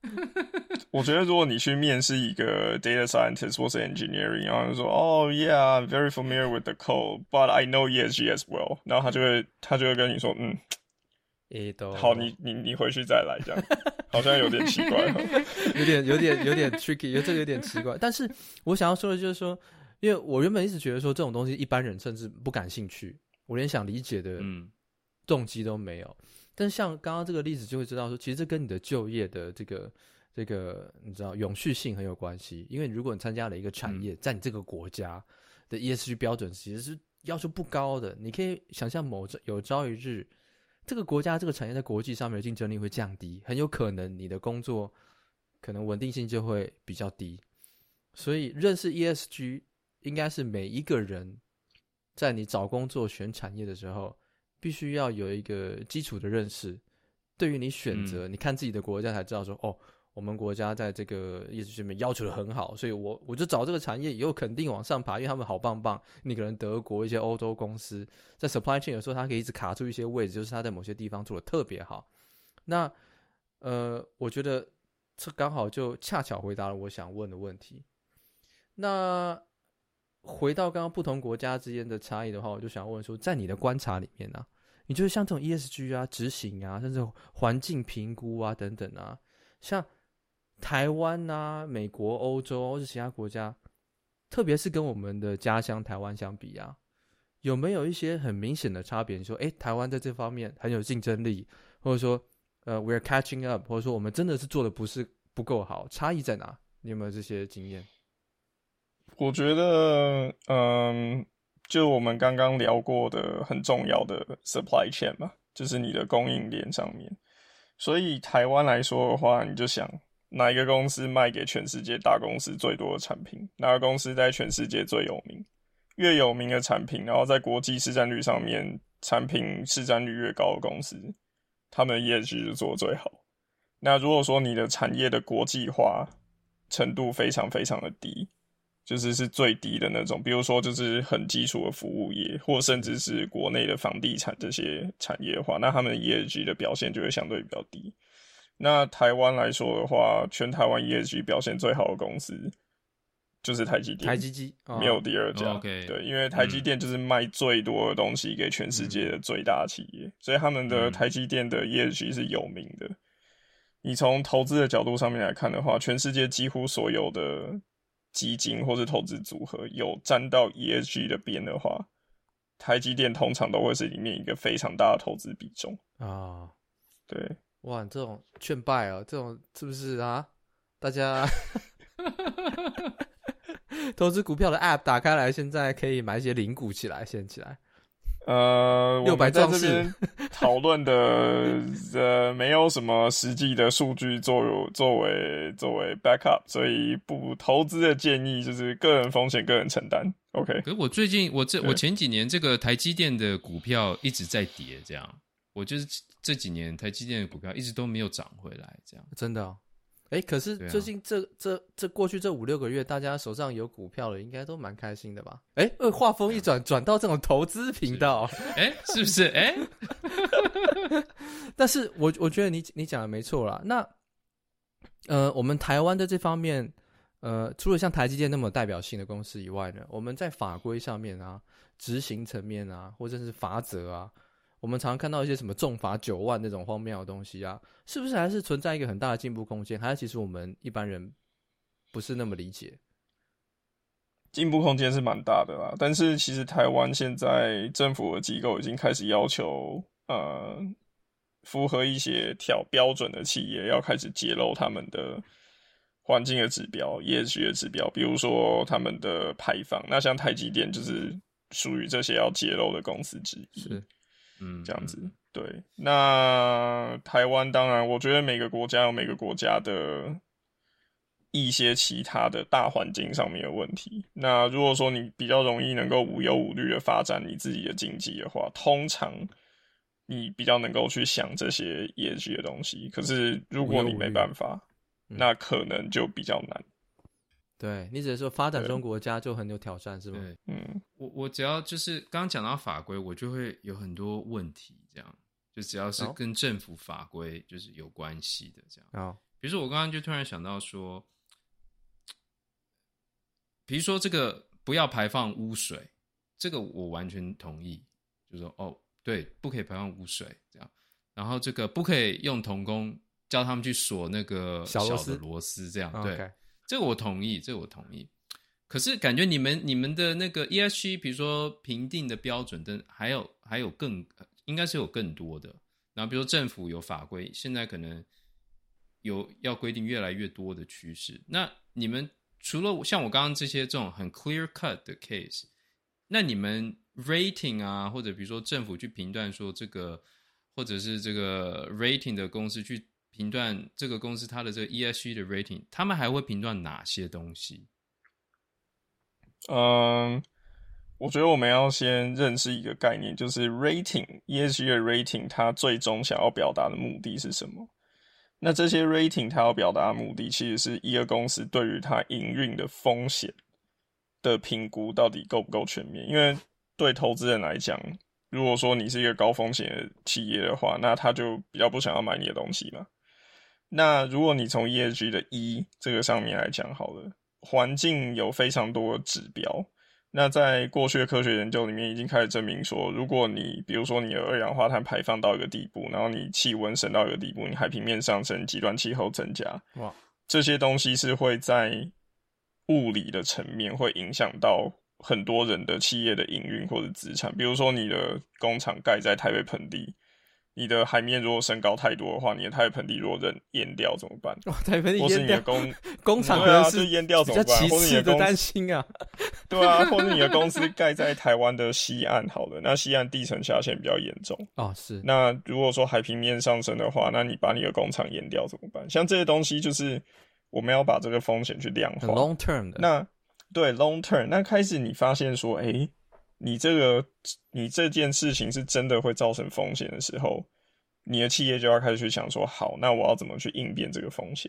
我觉得，如果你去面试一个 data scientist 或是 engineering，然后就说，哦，yeah，I'm very familiar with the code，but I know ESG as well，然后他就会，他就会跟你说，嗯，好，你你你回去再来，这样，好像有点奇怪，有点有点有点 tricky，有这个有点奇怪。但是我想要说的就是说，因为我原本一直觉得说这种东西一般人甚至不感兴趣，我连想理解的动机都没有。但像刚刚这个例子就会知道说，其实这跟你的就业的这个这个你知道永续性很有关系，因为如果你参加了一个产业，在你这个国家的 ESG 标准其实是要求不高的，你可以想象某朝有朝一日，这个国家这个产业在国际上面的竞争力会降低，很有可能你的工作可能稳定性就会比较低。所以认识 ESG 应该是每一个人在你找工作选产业的时候，必须要有一个基础的认识。对于你选择，你看自己的国家才知道说哦。我们国家在这个业绩上面要求的很好，所以我我就找这个产业以后肯定往上爬，因为他们好棒棒。你可能德国一些欧洲公司在 supply chain 有时候它可以一直卡住一些位置，就是它在某些地方做的特别好。那呃，我觉得这刚好就恰巧回答了我想问的问题。那回到刚刚不同国家之间的差异的话，我就想问说，在你的观察里面呢、啊，你觉得像这种 ESG 啊、执行啊，甚至环境评估啊等等啊，像台湾啊，美国、欧洲或是其他国家，特别是跟我们的家乡台湾相比啊，有没有一些很明显的差别？你说，诶，台湾在这方面很有竞争力，或者说，呃，we are catching up，或者说我们真的是做的不是不够好，差异在哪？你有没有这些经验？我觉得，嗯，就我们刚刚聊过的很重要的 supply chain 嘛，就是你的供应链上面。所以台湾来说的话，你就想。哪一个公司卖给全世界大公司最多的产品？哪个公司在全世界最有名？越有名的产品，然后在国际市占率上面，产品市占率越高的公司，他们的业绩就做最好。那如果说你的产业的国际化程度非常非常的低，就是是最低的那种，比如说就是很基础的服务业，或甚至是国内的房地产这些产业的话，那他们的业绩的表现就会相对比较低。那台湾来说的话，全台湾 ESG 表现最好的公司就是台积电，台积机没有第二家。哦、okay, 对，因为台积电就是卖最多的东西给全世界的最大企业，嗯、所以他们的台积电的 ESG 是有名的。嗯、你从投资的角度上面来看的话，全世界几乎所有的基金或是投资组合有沾到 ESG 的边的话，台积电通常都会是里面一个非常大的投资比重啊。哦、对。哇，这种劝败哦，这种是不是啊？大家 投资股票的 App 打开来，现在可以买一些零股起来，先起来。呃，六百壮士讨论的 呃，没有什么实际的数据作为作为作为 backup，所以不投资的建议就是个人风险个人承担。OK。可是我最近我这我前几年这个台积电的股票一直在跌，这样。我就是这几年台积电的股票一直都没有涨回来，这样真的、哦？哎，可是最近这、啊、这这，这过去这五六个月，大家手上有股票的，应该都蛮开心的吧？哎，话锋一转，转到这种投资频道，哎，是不是？哎，但是我我觉得你你讲的没错啦。那呃，我们台湾的这方面，呃，除了像台积电那么代表性的公司以外呢，我们在法规上面啊，执行层面啊，或者是法则啊。我们常常看到一些什么重罚九万那种荒谬的东西啊，是不是还是存在一个很大的进步空间？还是其实我们一般人不是那么理解？进步空间是蛮大的啦，但是其实台湾现在政府的机构已经开始要求，呃，符合一些条标准的企业要开始揭露他们的环境的指标、ESG 的指标，比如说他们的排放。那像台积电就是属于这些要揭露的公司之一。是。嗯，这样子，对。那台湾当然，我觉得每个国家有每个国家的一些其他的大环境上面的问题。那如果说你比较容易能够无忧无虑的发展你自己的经济的话，通常你比较能够去想这些 ESG 的东西。可是如果你没办法，无无那可能就比较难。对，你只是说发展中国家就很有挑战，是吗？对，嗯，我我只要就是刚刚讲到法规，我就会有很多问题，这样就只要是跟政府法规就是有关系的这样。哦，比如说我刚刚就突然想到说，比如说这个不要排放污水，这个我完全同意，就是说哦，对，不可以排放污水这样，然后这个不可以用童工叫他们去锁那个小的螺丝，这样对。Okay. 这个我同意，这个我同意。可是感觉你们你们的那个 ESG，比如说评定的标准等，还有还有更应该是有更多的。然后比如说政府有法规，现在可能有要规定越来越多的趋势。那你们除了像我刚刚这些这种很 clear cut 的 case，那你们 rating 啊，或者比如说政府去评断说这个，或者是这个 rating 的公司去评断这个公司它的这个 ESG 的 rating，他们还会评断哪些东西？嗯。我觉得我们要先认识一个概念，就是 rating ESG 的 rating，它最终想要表达的目的是什么？那这些 rating 它要表达的目的，其实是一个公司对于它营运的风险的评估到底够不够全面。因为对投资人来讲，如果说你是一个高风险的企业的话，那他就比较不想要买你的东西嘛。那如果你从 ESG 的 E 这个上面来讲好了，环境有非常多的指标。那在过去的科学研究里面，已经开始证明说，如果你比如说你的二氧化碳排放到一个地步，然后你气温升到一个地步，你海平面上升，极端气候增加，哇，这些东西是会在物理的层面会影响到很多人的企业的营运或者资产，比如说你的工厂盖在台北盆地。你的海面如果升高太多的话，你的台北盆地如果人淹掉怎么办？哦，台北盆地淹掉，或是你的工工厂对啊，就淹掉怎么办？或者你的担心啊？对啊，或者你的公司盖在台湾的西岸，好了，那西岸地层下陷比较严重哦。是。那如果说海平面上升的话，那你把你的工厂淹掉怎么办？像这些东西，就是我们要把这个风险去量化，long term 的。那对 long term，那开始你发现说，哎、欸。你这个，你这件事情是真的会造成风险的时候，你的企业就要开始去想说，好，那我要怎么去应变这个风险？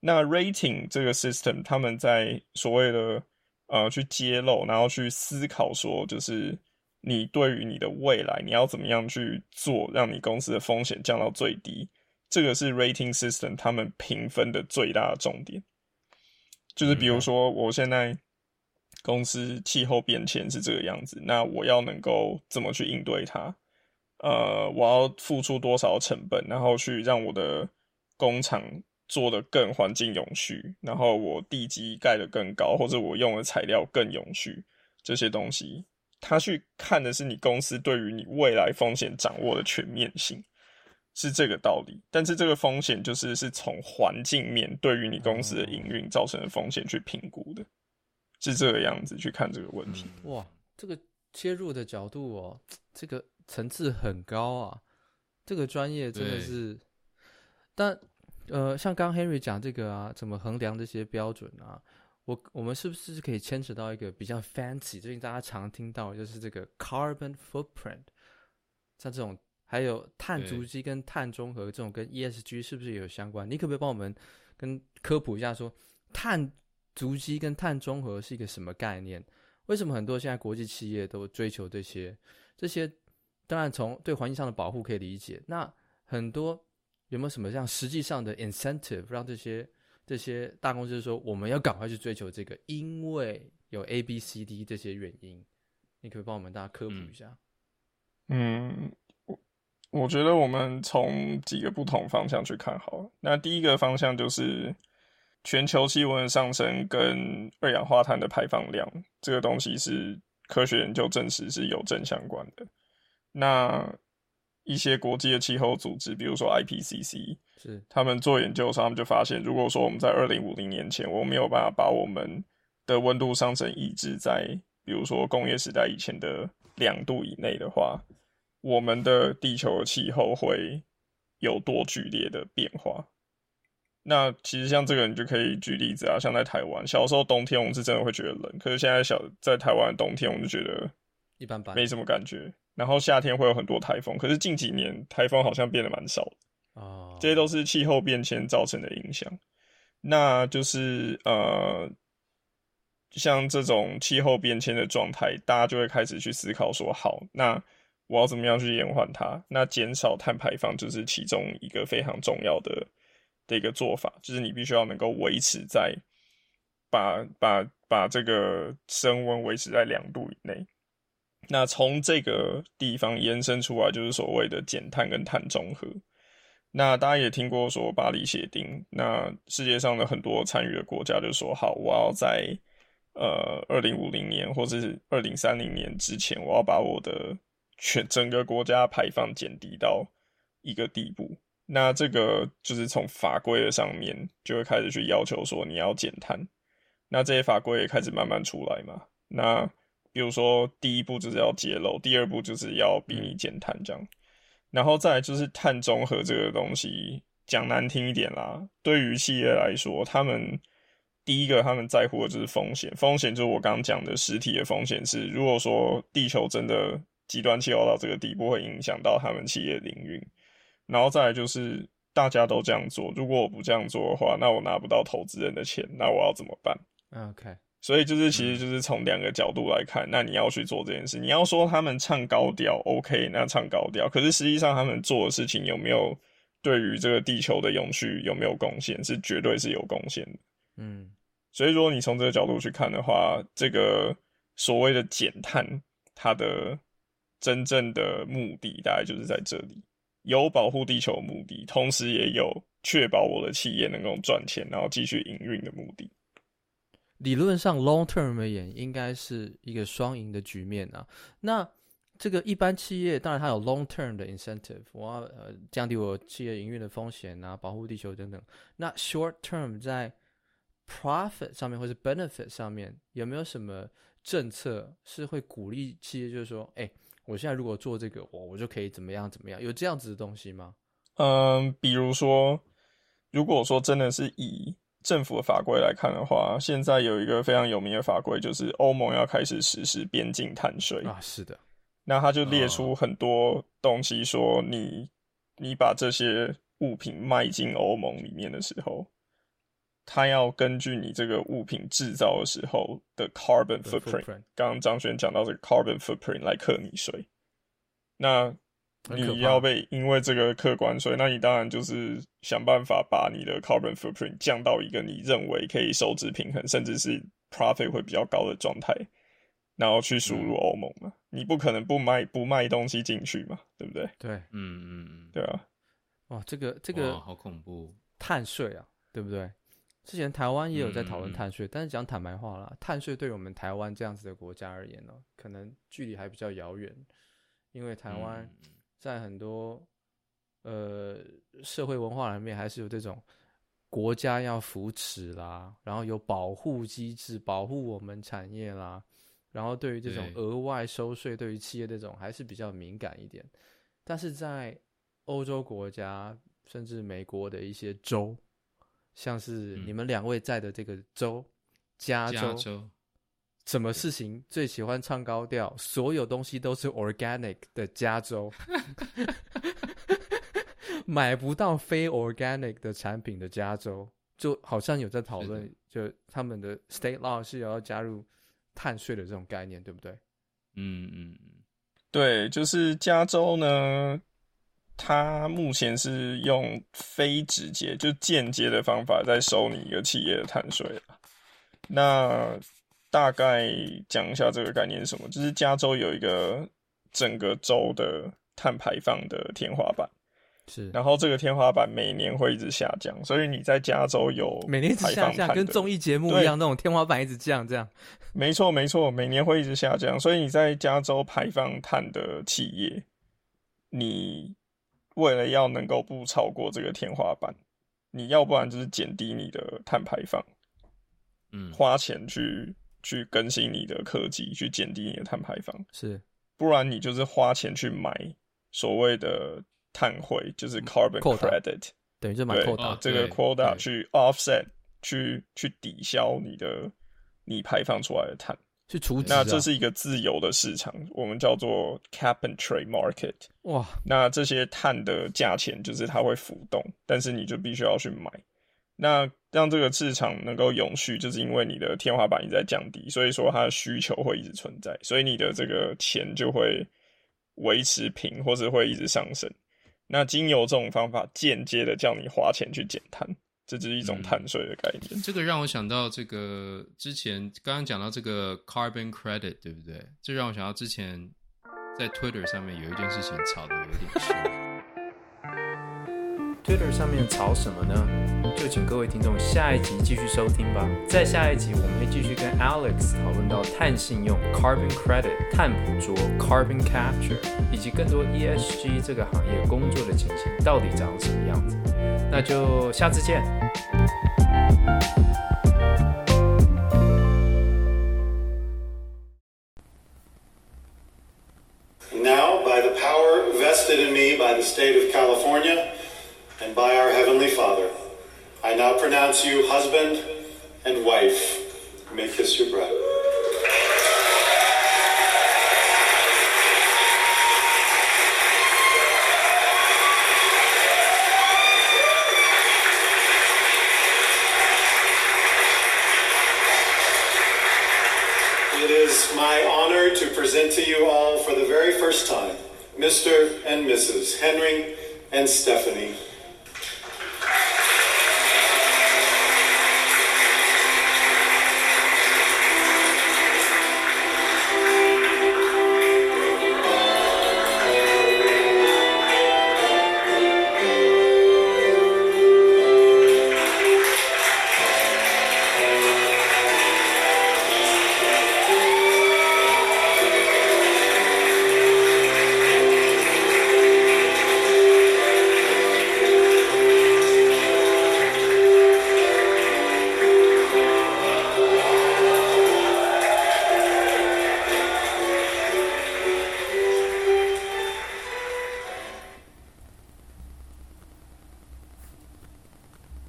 那 rating 这个 system，他们在所谓的呃去揭露，然后去思考说，就是你对于你的未来，你要怎么样去做，让你公司的风险降到最低？这个是 rating system 他们评分的最大的重点。就是比如说，我现在。公司气候变迁是这个样子，那我要能够怎么去应对它？呃，我要付出多少成本，然后去让我的工厂做得更环境永续，然后我地基盖得更高，或者我用的材料更永续，这些东西，他去看的是你公司对于你未来风险掌握的全面性，是这个道理。但是这个风险就是是从环境面对于你公司的营运造成的风险去评估的。是这个样子去看这个问题。哇，这个切入的角度哦，这个层次很高啊，这个专业真的是。但呃，像刚 Henry 讲这个啊，怎么衡量这些标准啊？我我们是不是可以牵扯到一个比较 fancy，最近大家常听到就是这个 carbon footprint，像这种还有碳足迹跟碳中和这种跟 ESG 是不是也有相关？你可不可以帮我们跟科普一下说碳？足迹跟碳中和是一个什么概念？为什么很多现在国际企业都追求这些？这些当然从对环境上的保护可以理解。那很多有没有什么像实际上的 incentive 让这些这些大公司说我们要赶快去追求这个？因为有 A、B、C、D 这些原因，你可不可以帮我们大家科普一下？嗯，我我觉得我们从几个不同方向去看好了。那第一个方向就是。全球气温的上升跟二氧化碳的排放量，这个东西是科学研究证实是有正相关的。那一些国际的气候组织，比如说 IPCC，是他们做研究的时候，他们就发现，如果说我们在二零五零年前，我没有办法把我们的温度上升抑制在，比如说工业时代以前的两度以内的话，我们的地球气候会有多剧烈的变化。那其实像这个，你就可以举例子啊，像在台湾，小时候冬天我们是真的会觉得冷，可是现在小在台湾的冬天，我们就觉得一般般，没什么感觉。然后夏天会有很多台风，可是近几年台风好像变得蛮少的啊，这些都是气候变迁造成的影响。那就是呃，像这种气候变迁的状态，大家就会开始去思考说，好，那我要怎么样去延缓它？那减少碳排放就是其中一个非常重要的。的一个做法，就是你必须要能够维持在把把把这个升温维持在两度以内。那从这个地方延伸出来，就是所谓的减碳跟碳中和。那大家也听过说巴黎协定，那世界上的很多参与的国家就说好，我要在呃二零五零年或者是二零三零年之前，我要把我的全整个国家排放减低到一个地步。那这个就是从法规的上面就会开始去要求说你要减碳。那这些法规也开始慢慢出来嘛。那比如说第一步就是要揭露，第二步就是要逼你减碳这样。然后再来就是碳中和这个东西，讲难听一点啦，对于企业来说，他们第一个他们在乎的就是风险，风险就是我刚刚讲的实体的风险是，如果说地球真的极端气候到这个地步，会影响到他们企业的营运。然后再来就是大家都这样做，如果我不这样做的话，那我拿不到投资人的钱，那我要怎么办？OK。所以就是，其实就是从两个角度来看，那你要去做这件事。你要说他们唱高调，OK，那唱高调。可是实际上他们做的事情有没有对于这个地球的永续有没有贡献？是绝对是有贡献的。嗯，所以如果你从这个角度去看的话，这个所谓的减碳，它的真正的目的大概就是在这里，有保护地球的目的，同时也有确保我的企业能够赚钱，然后继续营运的目的。理论上，long term 而言，应该是一个双赢的局面啊。那这个一般企业，当然它有 long term 的 incentive，我要呃降低我企业营运的风险啊，保护地球等等。那 short term 在 profit 上面或是 benefit 上面，有没有什么政策是会鼓励企业，就是说，哎，我现在如果做这个，我我就可以怎么样怎么样？有这样子的东西吗？嗯，比如说，如果说真的是以政府的法规来看的话，现在有一个非常有名的法规，就是欧盟要开始实施边境碳税啊。是的，那他就列出很多东西，说你你把这些物品卖进欧盟里面的时候，他要根据你这个物品制造的时候的 carbon footprint，刚刚张轩讲到这个 carbon footprint 来课你税。那你要被因为这个客观税，那你当然就是想办法把你的 carbon footprint 降到一个你认为可以收支平衡，甚至是 profit 会比较高的状态，然后去输入欧盟嘛。嗯、你不可能不卖不卖东西进去嘛，对不对？对，嗯嗯嗯，对啊。哇，这个这个好恐怖，碳税啊，对不对？之前台湾也有在讨论碳税，嗯、但是讲坦白话啦，碳税对我们台湾这样子的国家而言呢，可能距离还比较遥远，因为台湾、嗯。在很多呃社会文化里面，还是有这种国家要扶持啦，然后有保护机制保护我们产业啦，然后对于这种额外收税，对于企业这种还是比较敏感一点。但是在欧洲国家，甚至美国的一些州，像是你们两位在的这个州，加州。加州什么事情最喜欢唱高调？所有东西都是 organic 的加州，买不到非 organic 的产品的加州，就好像有在讨论，就他们的 state law 是要加入碳税的这种概念，对不对？嗯嗯，对，就是加州呢，它目前是用非直接就间接的方法在收你一个企业的碳税。那大概讲一下这个概念是什么，就是加州有一个整个州的碳排放的天花板，是，然后这个天花板每年会一直下降，所以你在加州有每年一直下降，跟综艺节目一样，那种天花板一直降，这样，没错没错，每年会一直下降，所以你在加州排放碳的企业，你为了要能够不超过这个天花板，你要不然就是减低你的碳排放，嗯，花钱去。去更新你的科技，去减低你的碳排放，是，不然你就是花钱去买所谓的碳汇，就是 carbon credit，等于就买 quota，这个 quota 去 offset，去去抵消你的你排放出来的碳，去除。那这是一个自由的市场，我们叫做 cap and trade market。哇，那这些碳的价钱就是它会浮动，但是你就必须要去买。那让这个市场能够永续，就是因为你的天花板一直在降低，所以说它的需求会一直存在，所以你的这个钱就会维持平，或者会一直上升。那经由这种方法，间接的叫你花钱去减碳，这就是一种碳税的概念。嗯，这个让我想到这个之前刚刚讲到这个 carbon credit，对不对？这让我想到之前在 Twitter 上面有一件事情吵得有点凶。Twitter 上面吵什么呢？就请各位听众下一集继续收听吧。在下一集，我们会继续跟 Alex 讨论到碳信用 （Carbon Credit）、碳捕捉 （Carbon Capture） 以及更多 ESG 这个行业工作的情形到底长什么样子。那就下次见。Pronounce you husband and wife. May kiss your bride. It is my honor to present to you all for the very first time Mr. and Mrs. Henry and Stephanie